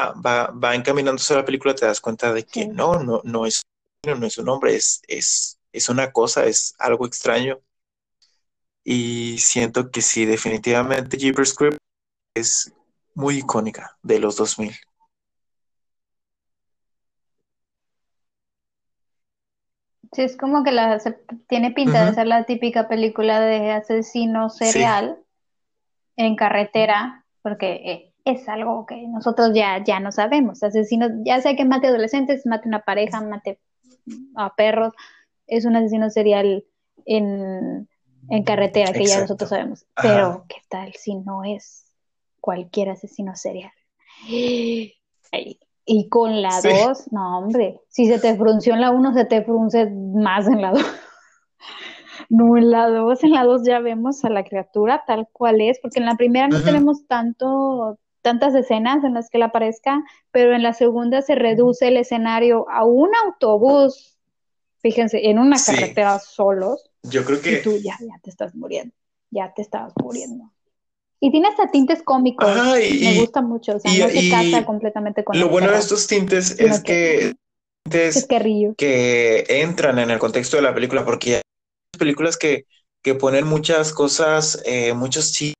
va, va encaminándose a la película te das cuenta de que no, no, no es, no es un hombre, es, es, es una cosa, es algo extraño. Y siento que sí, definitivamente Jeepers Script es muy icónica de los 2000. Sí, es como que la, tiene pinta de ser la típica película de asesino serial en carretera, porque eh, es algo que nosotros ya, ya no sabemos. Asesino, ya sea que mate adolescentes, mate una pareja, mate a perros, es un asesino serial en, carretera, que ya nosotros sabemos. Pero, ¿qué tal si no es cualquier asesino serial? Ay, y con la 2, no, hombre, si se te frunció en la 1, se te frunce más en la 2. no, en la 2, en la 2 ya vemos a la criatura tal cual es, porque en la primera no tenemos tanto tantas escenas en las que la aparezca, pero en la segunda se reduce el escenario a un autobús, fíjense, en una carretera solos. Yo creo que... Y tú ya, ya te estás muriendo, ya te estás muriendo. Y tiene hasta tintes cómicos. me gusta mucho. O sea, no se casa completamente con Lo bueno de estos tintes es que, que entran en el contexto de la película, porque hay películas que, que ponen muchas cosas, eh, muchos chistes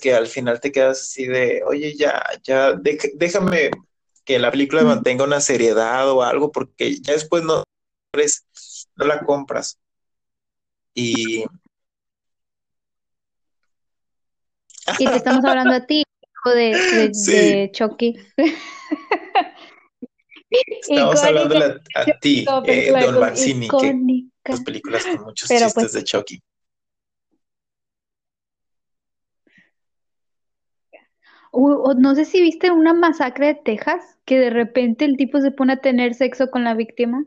que al final te quedas así de, oye, ya, ya, déjame que la película mantenga una seriedad o algo, porque ya después no, no la compras. Y Y te estamos hablando a ti, hijo de, de, Chucky. Estamos hablando a, ti, eh, Don Maxini, que las películas con muchos chistes pues de Chucky. no sé si viste una masacre de Texas, que de repente el tipo se pone a tener sexo con la víctima.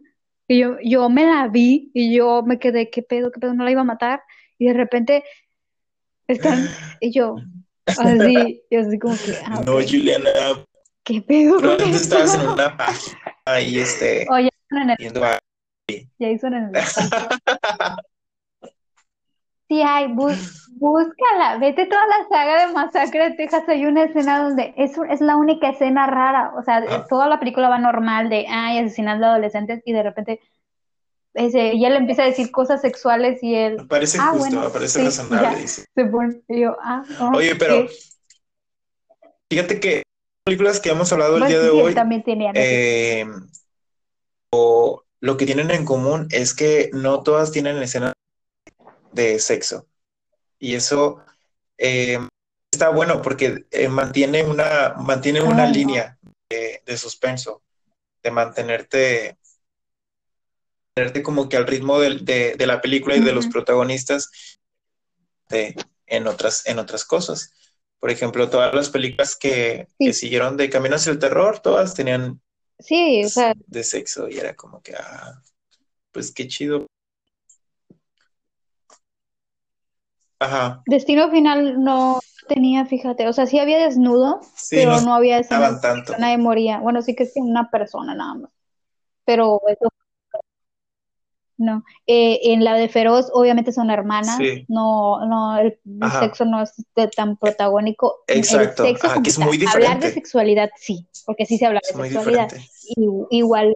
Y yo, yo me la vi y yo me quedé, ¿qué pedo? ¿Qué pedo? No la iba a matar. Y de repente están, y yo, así, y así como que. Ah, no, Juliana. ¿Qué pedo? Probablemente estabas en una página ahí, este. Oye, en el... viendo a... Ya hizo en el. Sí, hay, búscala, vete toda la saga de Masacre de Texas, hay una escena donde es, es la única escena rara, o sea, ah. toda la película va normal de, ay, asesinando a adolescentes y de repente ese, ella le empieza a decir cosas sexuales y él. Me parece ah, justo, me parece razonable. Se pone, yo, ah, Oye, pero fíjate que películas que hemos hablado el Bueno, día de sí, hoy, también tenían eh, o lo que tienen en común es que no todas tienen escenas de sexo. Y eso eh, está bueno porque eh, mantiene una, mantiene una Ay, no. línea de, de suspenso, de mantenerte, mantenerte como que al ritmo de, de la película y de los protagonistas de- en otras, en otras cosas. Por ejemplo, todas las películas que, Sí. que siguieron de Camino hacia el Terror, todas tenían Sí, o sea, de sexo y era como que, ah, pues qué chido. Ajá, Destino Final no tenía, fíjate, o sea, sí había desnudo, sí, pero no no había escenas tanto. nadie moría. Bueno, sí que es una persona nada más, pero eso no. Eh, en la de Feroz, obviamente son hermanas, Sí, no, no, el, el ajá, sexo no es de- tan protagónico. El exacto, sexo ajá, que es muy hablar de diferente, sexualidad, sí, porque sí se habla es de sexualidad. diferente. Y, igual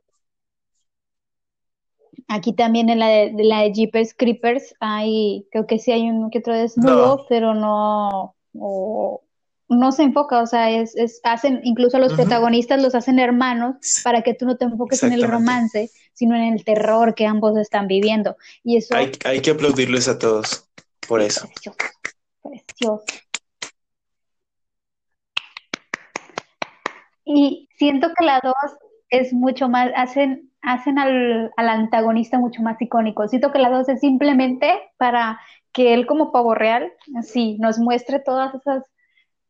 Aquí también en la de, de la de Jeepers Creepers hay, creo que sí hay un que otro desnudo, No, pero no, o- no se enfoca, o sea, es, es, hacen, incluso a los protagonistas los hacen hermanos para que tú no te enfoques en el romance, sino en el terror que ambos están viviendo. Y eso Hay, hay que aplaudirles a todos por es eso. precioso, precioso. Y siento que la dos es mucho más, hacen, hacen al, al antagonista mucho más icónico. Siento que la dos es simplemente para que él como pavo real, sí, nos muestre todas esas,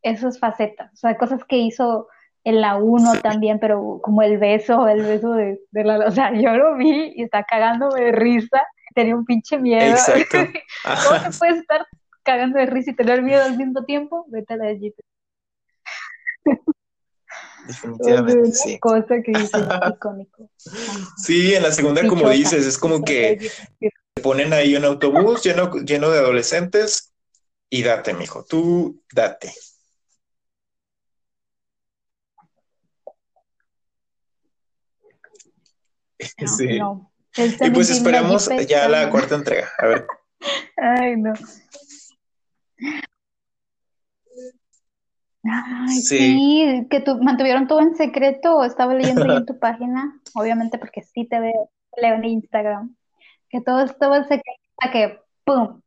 esas facetas, o sea, cosas que hizo en la uno Sí, también, pero como el beso, el beso de, de la, o sea, yo lo vi y está cagándome de risa, tenía un pinche miedo. exacto. ¿Cómo te puedes estar cagando de risa y tener miedo al mismo tiempo? Vete a la sea, definitivamente, una sí. cosa que dice icónico. Sí, en la segunda, como dices, es como que te ponen ahí un autobús lleno, lleno de adolescentes y date, mijo, tú date. No, Sí. no. Él Y pues Jeepet ya la cuarta entrega. A ver. Ay, no. Ay, Sí, sí, que tu, mantuvieron todo en secreto. Estaba leyendo en tu página, obviamente porque sí te veo, leo en Instagram, que todo estuvo en secreto hasta que ¡pum!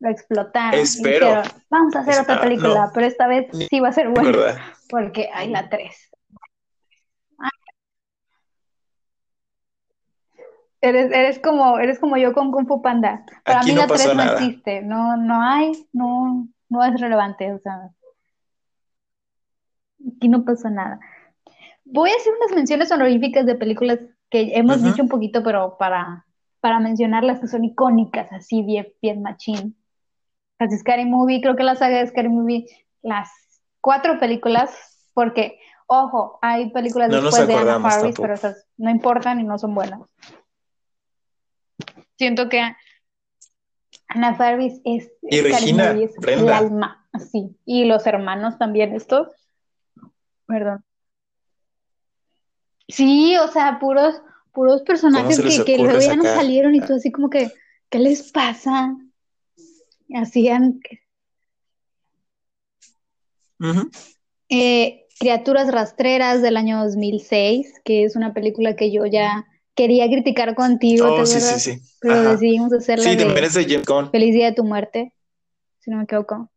lo explotaron y espero. dijeron, vamos a hacer otra película, no, pero esta vez sí va a ser buena, porque hay la 3. Eres, eres como, eres como yo con Kung Fu Panda. Para Aquí mí no la 3 pasó no nada. existe, no, no hay, no, no es relevante, o sea, aquí no pasó nada. Voy a hacer unas menciones honoríficas de películas que hemos Ujú. dicho un poquito, pero para, para mencionarlas que son icónicas, así bien, bien machín. Casi Scary Movie, creo que la saga de Scary Movie, las cuatro películas, porque, ojo, hay películas No después de Anna Faris, pero esas no importan y no son buenas. Siento que Anna Faris es Y Regina, Movie, es el alma, así. Y los hermanos también, estos, perdón. Sí, o sea, puros, puros ¿Cómo personajes que, que luego ya no salieron y tú así como que, ¿qué les pasa? Hacían eh, Criaturas Rastreras del año 2006, que es una película que yo ya quería criticar contigo, ¿te Oh, sí, sí, sí. Pero Ajá. decidimos hacerla Sí, James Gunn. Feliz Día de tu Muerte, si no me equivoco.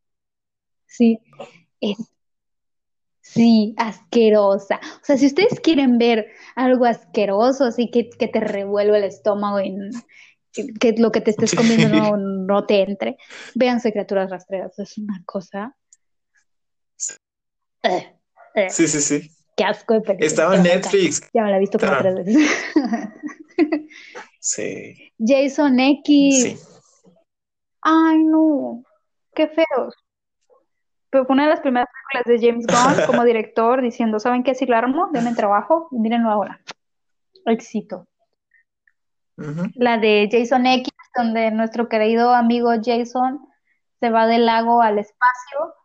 Sí, es Sí, asquerosa. O sea, si ustedes quieren ver algo asqueroso, así que, que te revuelve el estómago y que, que lo que te estés comiendo no, no te entre, véanse Criaturas Rastreras. Es una cosa. Sí, sí, sí. Qué asco de película. Estaba en. Netflix. Ya me la he visto como tres veces. Sí, Jason X. sí. Ay, no. Qué feos. Pero fue una de las primeras películas de James Gunn como director diciendo, ¿saben qué? Si lo armo, denme trabajo y mírenlo ahora. Éxito. La de Jason X, donde nuestro querido amigo Jason se va del lago al espacio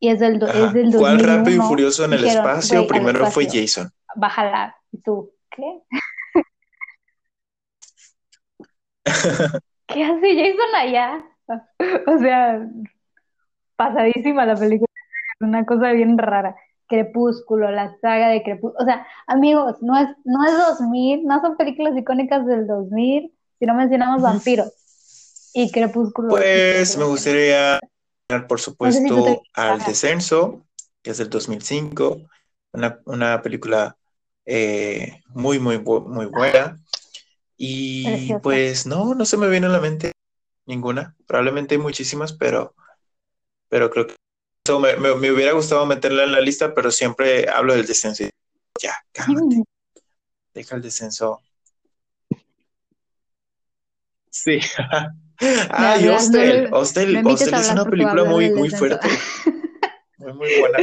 y es del, es del ¿Cuál Rápido y 2001. Furioso en el Dijeron, espacio? "Güey, al Primero fue Jason. bájala. Y tú, ¿qué? ¿Qué hace Jason allá? O sea, pasadísima la película, una cosa bien rara. Crepúsculo, la saga de Crepúsculo. O sea, amigos, no es, no es 2000, no son películas icónicas del 2000 si no mencionamos vampiros. Y Crepúsculo. Pues me gustaría, por supuesto, al Descenso, que es del 2005, una, una película eh, muy, muy, muy buena. Y pues no, no se me viene a la mente ninguna. Probablemente hay muchísimas, pero, pero creo que me, hubiera gustado meterla en la lista, pero siempre hablo del descenso. Ya, cálmate. Deja el descenso. Sí. ah, y Hostel. Hostel, Hostel es una película muy, muy fuerte. muy, muy buena.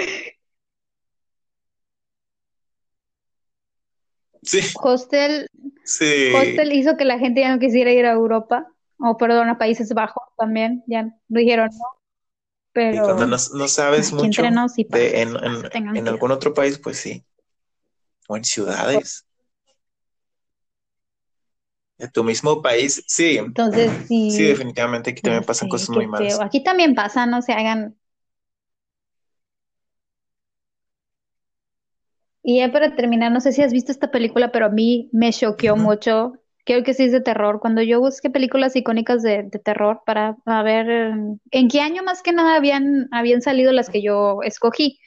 Sí. Hostel, sí. Hostel hizo que la gente ya no quisiera ir a Europa, o perdón, a Países Bajos también, ya dijeron no. Pero y cuando no, sabes mucho de, en, en, en algún otro país, pues sí. O en ciudades. De tu mismo país, sí. Entonces, sí. Sí, definitivamente aquí también pasan cosas muy malas. Aquí también pasan, no se hagan. Y ya para terminar, no sé si has visto esta película, pero a mí me choqueó mucho creo que sí es de terror. Cuando yo busqué películas icónicas de, terror para ver en qué año más que nada habían, habían salido las que yo escogí.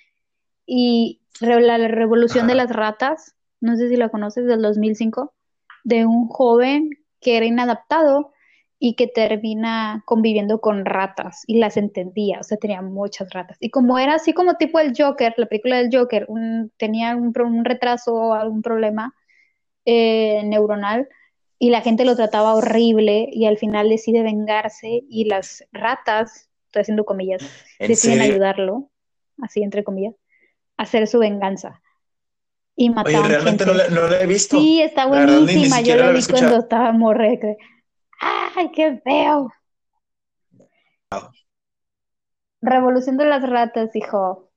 Y la, revolución de las ratas, no sé si la conoces, del 2005, de un joven que era inadaptado y que termina conviviendo con ratas y las entendía, o sea, tenía muchas ratas. Y como era así como tipo el Joker, la película del Joker, tenía un, un retraso, algún problema eh, neuronal, y la gente lo trataba horrible y al final decide vengarse y las ratas, estoy haciendo comillas, deciden ayudarlo, así entre comillas, a hacer su venganza. Y mataron Oye, realmente no la, he visto. Sí, está buenísima. Yo la vi cuando estaba morre. ¡Ay, qué feo! Revolución de las ratas, hijo.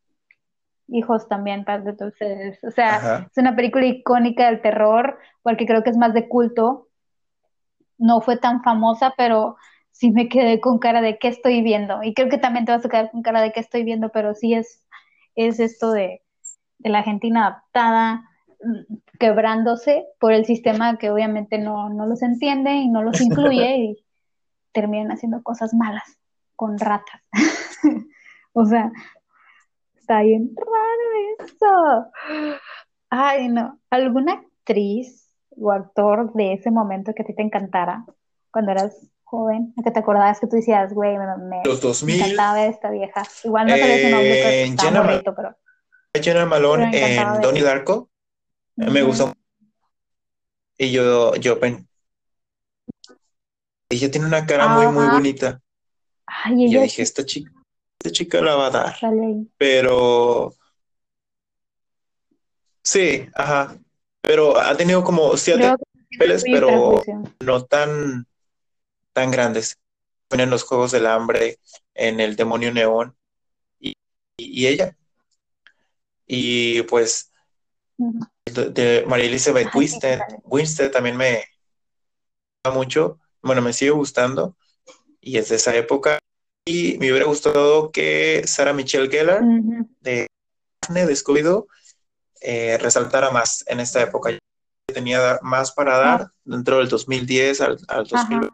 Hijos también, de ustedes. O sea, es una película icónica del terror, porque creo que es más de culto no fue tan famosa, pero sí me quedé con cara de qué estoy viendo. Y creo que también te vas a quedar con cara de qué estoy viendo, pero sí es, es esto de, la gente inadaptada, mm, quebrándose por el sistema que obviamente no, no los entiende y no los incluye y terminan haciendo cosas malas con ratas. o sea, está bien raro eso. Ay, no. ¿Alguna actriz o actor de ese momento que a ti te encantara cuando eras joven, que te acordabas que tú decías, güey, me, me, Los 2000, encantaba esta vieja. Igual no sabía su nombre, pero estaba bonito, pero... Jenna Malone en Donnie Darko, me gustó. Y yo, yo ella tiene una cara muy, muy bonita. Ay, y yo dije, esta chica, esta chica la va a dar. Pero sí, ajá pero ha tenido como siete papeles, pero no tan, tan grandes. En los Juegos del Hambre, en El Demonio Neón, y, ella. Y pues, de, María Elizabeth Winstead, Winstead también me gusta mucho, bueno, me sigue gustando, y es de esa época. Y me hubiera gustado que Sarah Michelle Gellar, de de Scooby-Doo, eh, resaltara más en esta época. Tenía más para dar dentro del 2010 al, al 2000,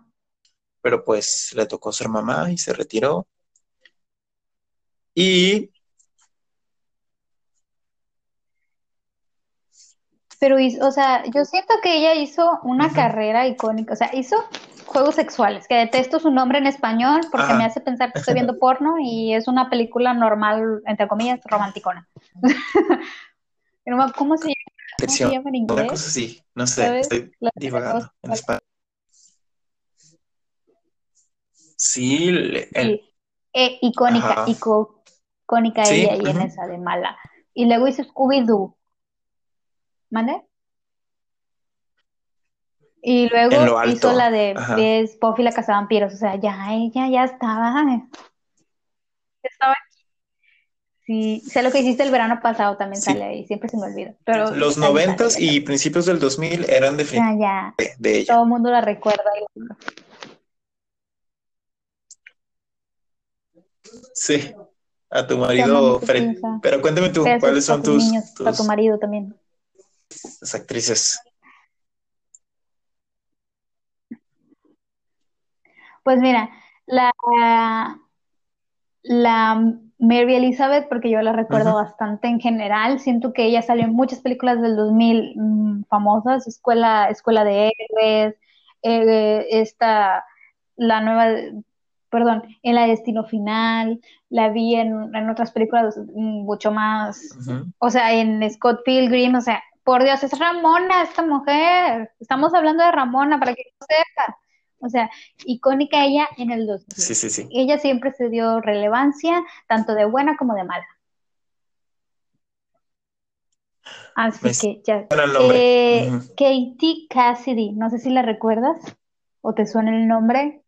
pero pues le tocó ser mamá y se retiró. Y... Pero, o sea, yo siento que ella hizo una carrera icónica, o sea, hizo juegos sexuales, que detesto su nombre en español porque me hace pensar que estoy viendo porno y es una película normal, entre comillas, romanticona. ¿Cómo se llama, en inglés? Una cosa así, no sé, estoy divagando en español. Sí, el... Eh, icónica, icónica ella y en esa de mala. Y luego hizo Scooby-Doo. ¿Mande? Y luego hizo la de, de Buffy la Casa Vampiros. O sea, ya ella ya estaba. Estaba Sí, sé lo que hiciste el verano pasado también sale ahí, siempre se me olvida. Pero los noventas y principios del 2000 eran definitivamente ah, ya. De, ella. Todo el mundo la recuerda. Sí. a tu marido, Fred. Pero cuéntame tú, ¿cuáles son tus, niños, tus... tu marido también. Las actrices. Pues mira, la, la Mary Elizabeth, porque yo la recuerdo bastante en general, siento que ella salió en muchas películas del 2000 mm, famosas, Escuela, Escuela de Héroes, eh, esta, la nueva, perdón, en La Destino Final, la vi en, en otras películas mucho más, o sea, en Scott Pilgrim, o sea, por Dios, es Ramona esta mujer, estamos hablando de Ramona para que no sepa. O sea, icónica ella en el 2000. Sí, sí, sí. Ella siempre se dio relevancia, tanto de buena como de mala. Así que ya. Eh, Katie Cassidy, no sé si la recuerdas o te suena el nombre.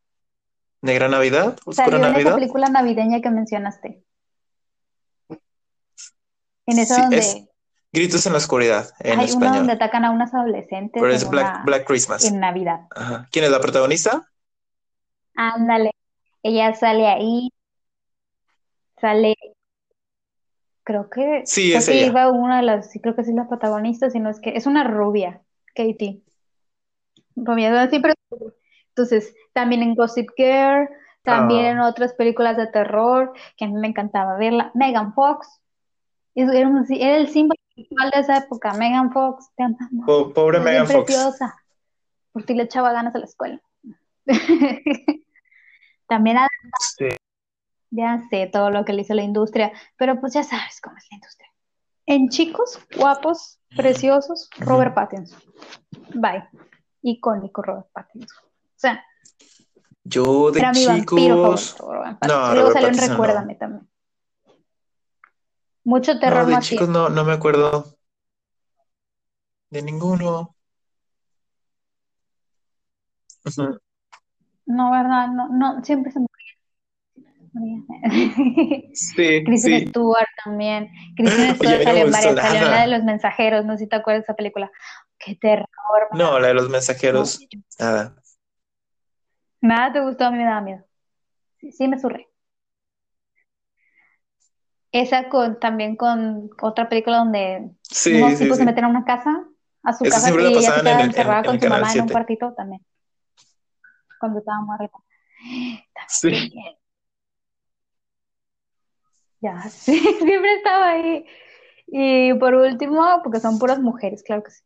¿Negra Navidad? ¿Oscura Navidad? en esa película navideña que mencionaste. En esa donde. Gritos en la oscuridad, en Hay español. donde atacan a unas adolescentes. Pero es Black, Black Christmas. En Navidad. Ajá. ¿Quién es la protagonista? Ándale. Ella sale ahí. Sale. Creo que. Sí, es ella. iba una de las. Creo que sí es la protagonista, sino es que es una rubia, Katie. Rubia, siempre. Entonces, también en Gossip Girl, también en ah. otras películas de terror, que a mí me encantaba verla. Megan Fox. Era, era el símbolo de esa época, Megan Fox, te pobre Megan Fox. preciosa. Por ti le echaba ganas a la escuela. También ya sé todo lo que le hizo la industria, pero pues ya sabes cómo es la industria. En chicos, guapos, preciosos, Robert Pattinson. Bye. Icónico Robert Pattinson. O sea, yo de era chicos. Mi vampiro favorito, no, Luego salió en Recuérdame también. Mucho terror No, de chicos no, no me acuerdo de ninguno. No, ¿verdad? No, no, siempre se moría. Sí, Kristen sí. Stewart también. Kristen Stewart salió en varias, salió en la de los mensajeros, no sé si te acuerdas de esa película. Qué terror. No, la de los mensajeros, nada. Nada te gustó, a mí me daba miedo. Sí, sí me surré. Esa con, también con otra película donde Sí, unos sí, tipos se sí. meten a una casa, a su casa, y ella se queda encerrada en con su mamá en un 7. cuartito también, cuando estaba muerta. Sí. Ya, sí, siempre estaba ahí. Y por último, porque son puras mujeres, claro que sí.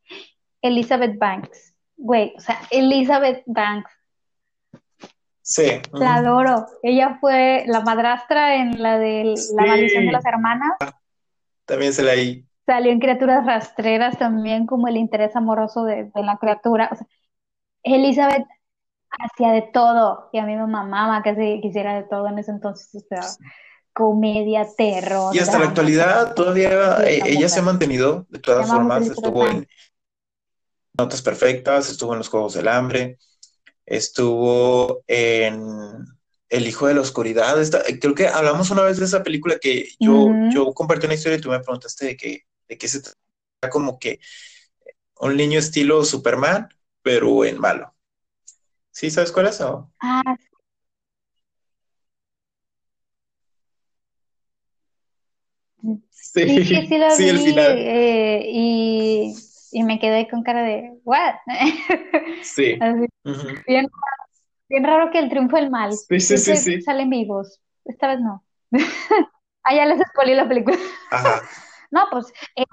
Elizabeth Banks. Güey, o sea, Elizabeth Banks. Sí. La adoro. Ella fue la madrastra en la de La maldición de las hermanas. También se la ahí. Salió en Criaturas Rastreras también como el interés amoroso de, de la criatura. O sea, Elizabeth hacía de todo y a mí me mamaba que se quisiera de todo en ese entonces. O sea, comedia, terror, Y hasta la actualidad todavía sí, eh, ella se ha mantenido de todas formas. Estuvo en Notas Perfectas, estuvo en Los Juegos del Hambre, estuvo en El Hijo de la Oscuridad. Esta- creo que hablamos una vez de esa película que yo, yo compartí una historia y tú me preguntaste de que, de qué se trata, como que un niño estilo Superman, pero en malo. ¿Sí sabes cuál es? o? Ah, Sí, sí, sí, sí la sí, el final. eh, y, y me quedé con cara de, ¿what? Sí. Así, bien, bien raro que el triunfo del mal. Sí, sí, sí, sí. salen vivos. Esta vez no. Ah, ya les spoilé la película. Ajá. No, pues eh,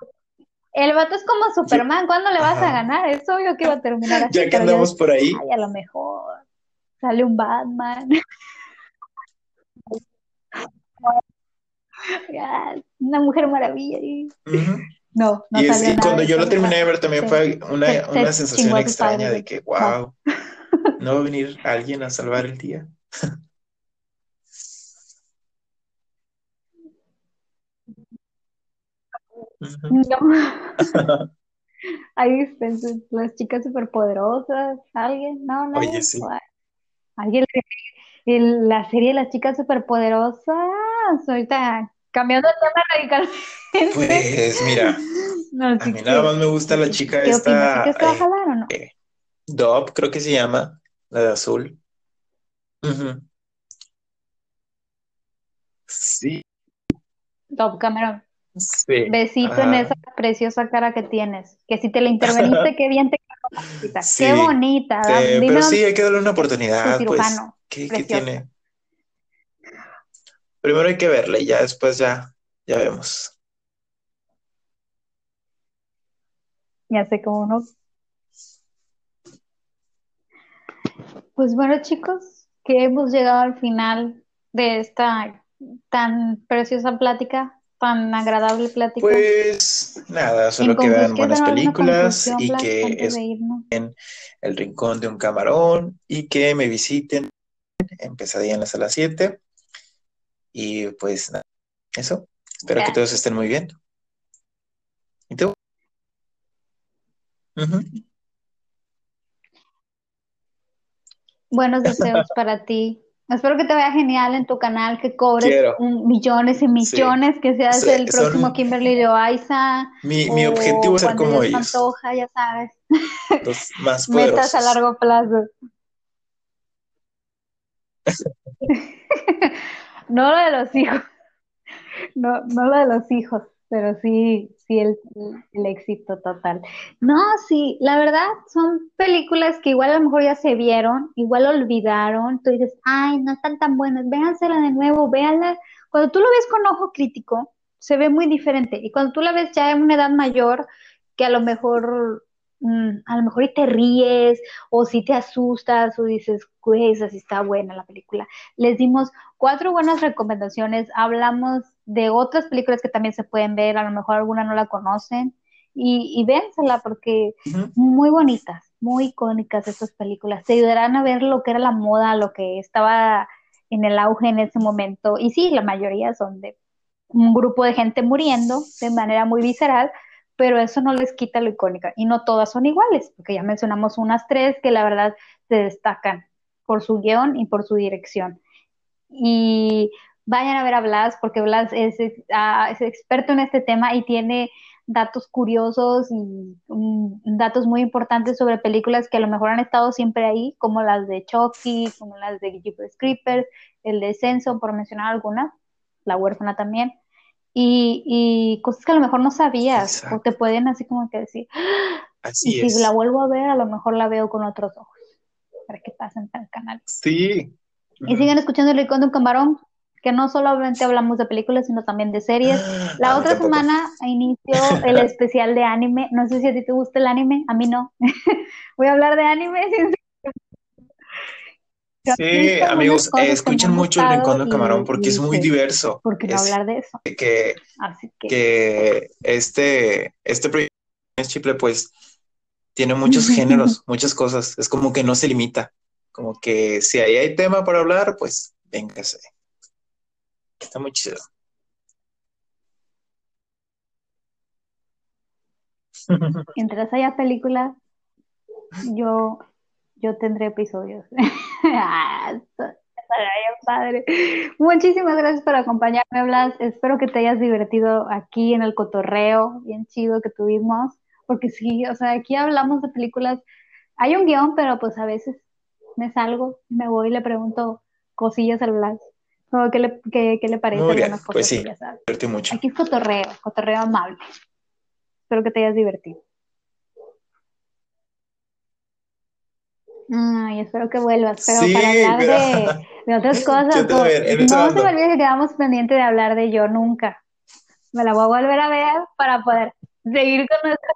el vato es como Superman. ¿Cuándo le vas a ganar? Es obvio que iba a terminar así, Ya que ya andamos por ahí, ay, a lo mejor sale un Batman. Una mujer maravilla. ujú. No, no Y, es, y cuando yo lo terminé de ver también Se, fue una, se, una se sensación extraña de que, wow, ¿no va a venir alguien a salvar el día? No. Ahí dispensas, las chicas superpoderosas, alguien, no, nadie. Oye, sí. Alguien, el- la serie de las chicas superpoderosas, ahorita cambiando de tema radicalmente. Pues mira, No, a sí mí nada más me gusta la ¿qué, chica qué opinas? ¿Sí esta, a eh, jalar o no? eh, Dove, creo que se llama, la de azul. Ujú. Sí, Top Cameron. Sí. Besito en esa preciosa cara que tienes. Que si te la interveniste, qué bien te quedó. mamacita. Qué Sí, bonita. te- pero sí, hay que darle una oportunidad, pues. ¿Qué, qué tiene? Primero hay que verla y ya después ya, ya vemos. Ya sé cómo no. Pues bueno, chicos, que hemos llegado al final de esta tan preciosa plática, tan agradable plática. Pues nada, En solo que vean ¿quieres buenas películas y que es El Rincón de un Camarón y que me visiten en Pesadilla en la Sala 7. Y pues nada, eso. Espero que todos estén muy bien. ¿Y tú? Buenos deseos para ti. Espero que te vaya genial en tu canal, que cobres Quiero. millones y millones, que seas Sí, el son- próximo Kimberly Loaiza Mi, mi objetivo es ser como Dios ellos, Pantoja, ya sabes. los más Metas a poderosos. largo plazo. No lo de los hijos, no, no lo de los hijos, pero sí, sí el, el éxito total. No, sí, la verdad son películas que igual a lo mejor ya se vieron, igual olvidaron, tú dices, ay, no están tan buenas, véansela de nuevo, véanla. Cuando tú lo ves con ojo crítico, se ve muy diferente, y cuando tú la ves ya en una edad mayor, que a lo mejor, mm, a lo mejor y te ríes, o si te asustas, o dices, güey, esa sí está buena la película. Les dimos cuatro buenas recomendaciones, hablamos de otras películas que también se pueden ver, a lo mejor alguna no la conocen, y, y véansela porque Ujú. muy bonitas, muy icónicas estas películas, te ayudarán a ver lo que era la moda, lo que estaba en el auge en ese momento, y sí, la mayoría son de un grupo de gente muriendo de manera muy visceral, pero eso no les quita lo icónica, y no todas son iguales, porque ya mencionamos unas tres que la verdad se destacan por su guion y por su dirección. Y vayan a ver a Blas porque Blas es, ah, experto en este tema y tiene datos curiosos y um, datos muy importantes sobre películas que a lo mejor han estado siempre ahí, como las de Chucky, como las de Jeepers Creepers, el descenso, por mencionar algunas, La huérfana también, y, y cosas que a lo mejor no sabías Exacto. o te pueden así como que decir, "Ah", y Así si es. la vuelvo a ver, a lo mejor la veo con otros ojos, para que pasen al canal. Sí. Y sigan escuchando El Rincón de un Camarón, que no solamente hablamos de películas, sino también de series. La A mí otra tampoco. semana inició el especial de anime. No sé si a ti te gusta el anime, a mí no. Voy a hablar de anime. Sí, amigos, me escuchen mucho El Rincón de Camarón porque es muy diverso. ¿Por qué no Es hablar de eso? que, Así que, que este, este proyecto de Chiple, pues, tiene muchos géneros, muchas cosas. Es como que no se limita. Como que si ahí hay tema para hablar, pues, véngase. Está muy chido. mientras haya películas, yo, yo tendré episodios. Ah, padre. Muchísimas gracias por acompañarme, Blas. Espero que te hayas divertido aquí en el cotorreo, bien chido que tuvimos, porque sí, o sea, aquí hablamos de películas. Hay un guion, pero pues a veces me salgo, me voy y le pregunto cosillas al Blas. ¿qué le, qué, qué le parece Muy bien, pues sí. mucho. Aquí es cotorreo, cotorreo amable. Espero que te hayas divertido. Ay, espero que vuelvas, pero Sí, para hablar pero- de, de otras cosas, no se me olvide que quedamos pendientes de hablar de yo nunca. Me la voy a volver a ver para poder seguir con nuestra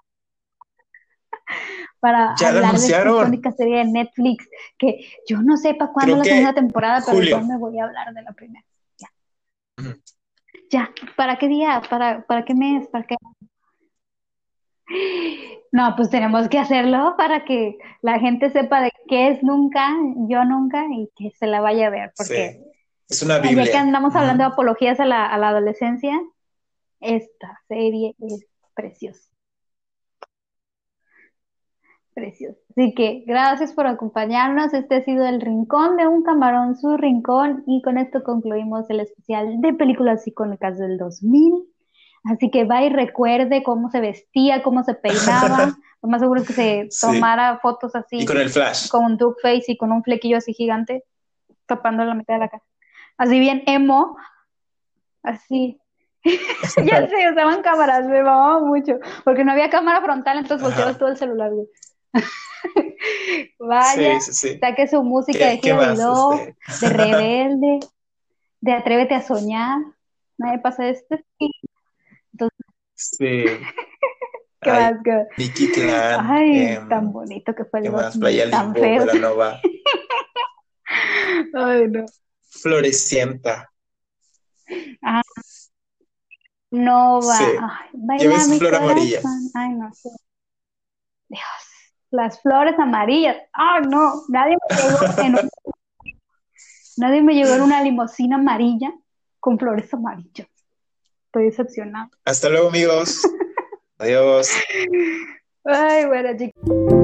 para Ya la hablar de esta anunciaron. serie de Netflix que yo no sé para cuándo Creo la segunda temporada, pero julio. yo me voy a hablar de la primera. Ya. Ya, ¿para qué día? ¿Para, para qué mes? ¿Para qué? No, pues tenemos que hacerlo para que la gente sepa de qué es nunca, yo nunca, y que se la vaya a ver, porque Sí. Es una ya que Biblia. andamos hablando de apologías a la, a la adolescencia, esta serie es preciosa. Preciosa. Así que gracias por acompañarnos. Este ha sido el Rincón de un Camarón, su rincón, y con esto concluimos el especial de películas icónicas del 2000. Así que va y recuerde cómo se vestía, cómo se peinaba. Lo más seguro es que se Sí. tomara fotos así, Y con el flash. con un duck face y con un flequillo así gigante, tapando la mitad de la cara. Así bien emo, así. ya sé, usaban cámaras, me mamaba mucho, porque no había cámara frontal, entonces volteabas todo el celular, güey. Vaya, Sí, sí, saque su música ¿Qué, de? Giro, Este, de Rebelde, de Atrévete a soñar. Nadie pasa este. Sí. ¿qué Ay, más? ¿Qué- Nicky Clan. Ay, em, tan bonito que fue el ¿Qué más? 2000, Playa tan Limbo, feo. Velanova. Ay, no. Florecienta. No va. Sí. Ay, baila mi flor amarilla. Ay, no sé. Dios. Las flores amarillas. Ay, no. Nadie me llegó en un- Nadie me llegó en una limusina amarilla con flores amarillas. Estoy decepcionada. Hasta luego, amigos. Adiós. Ay, bueno, chicos.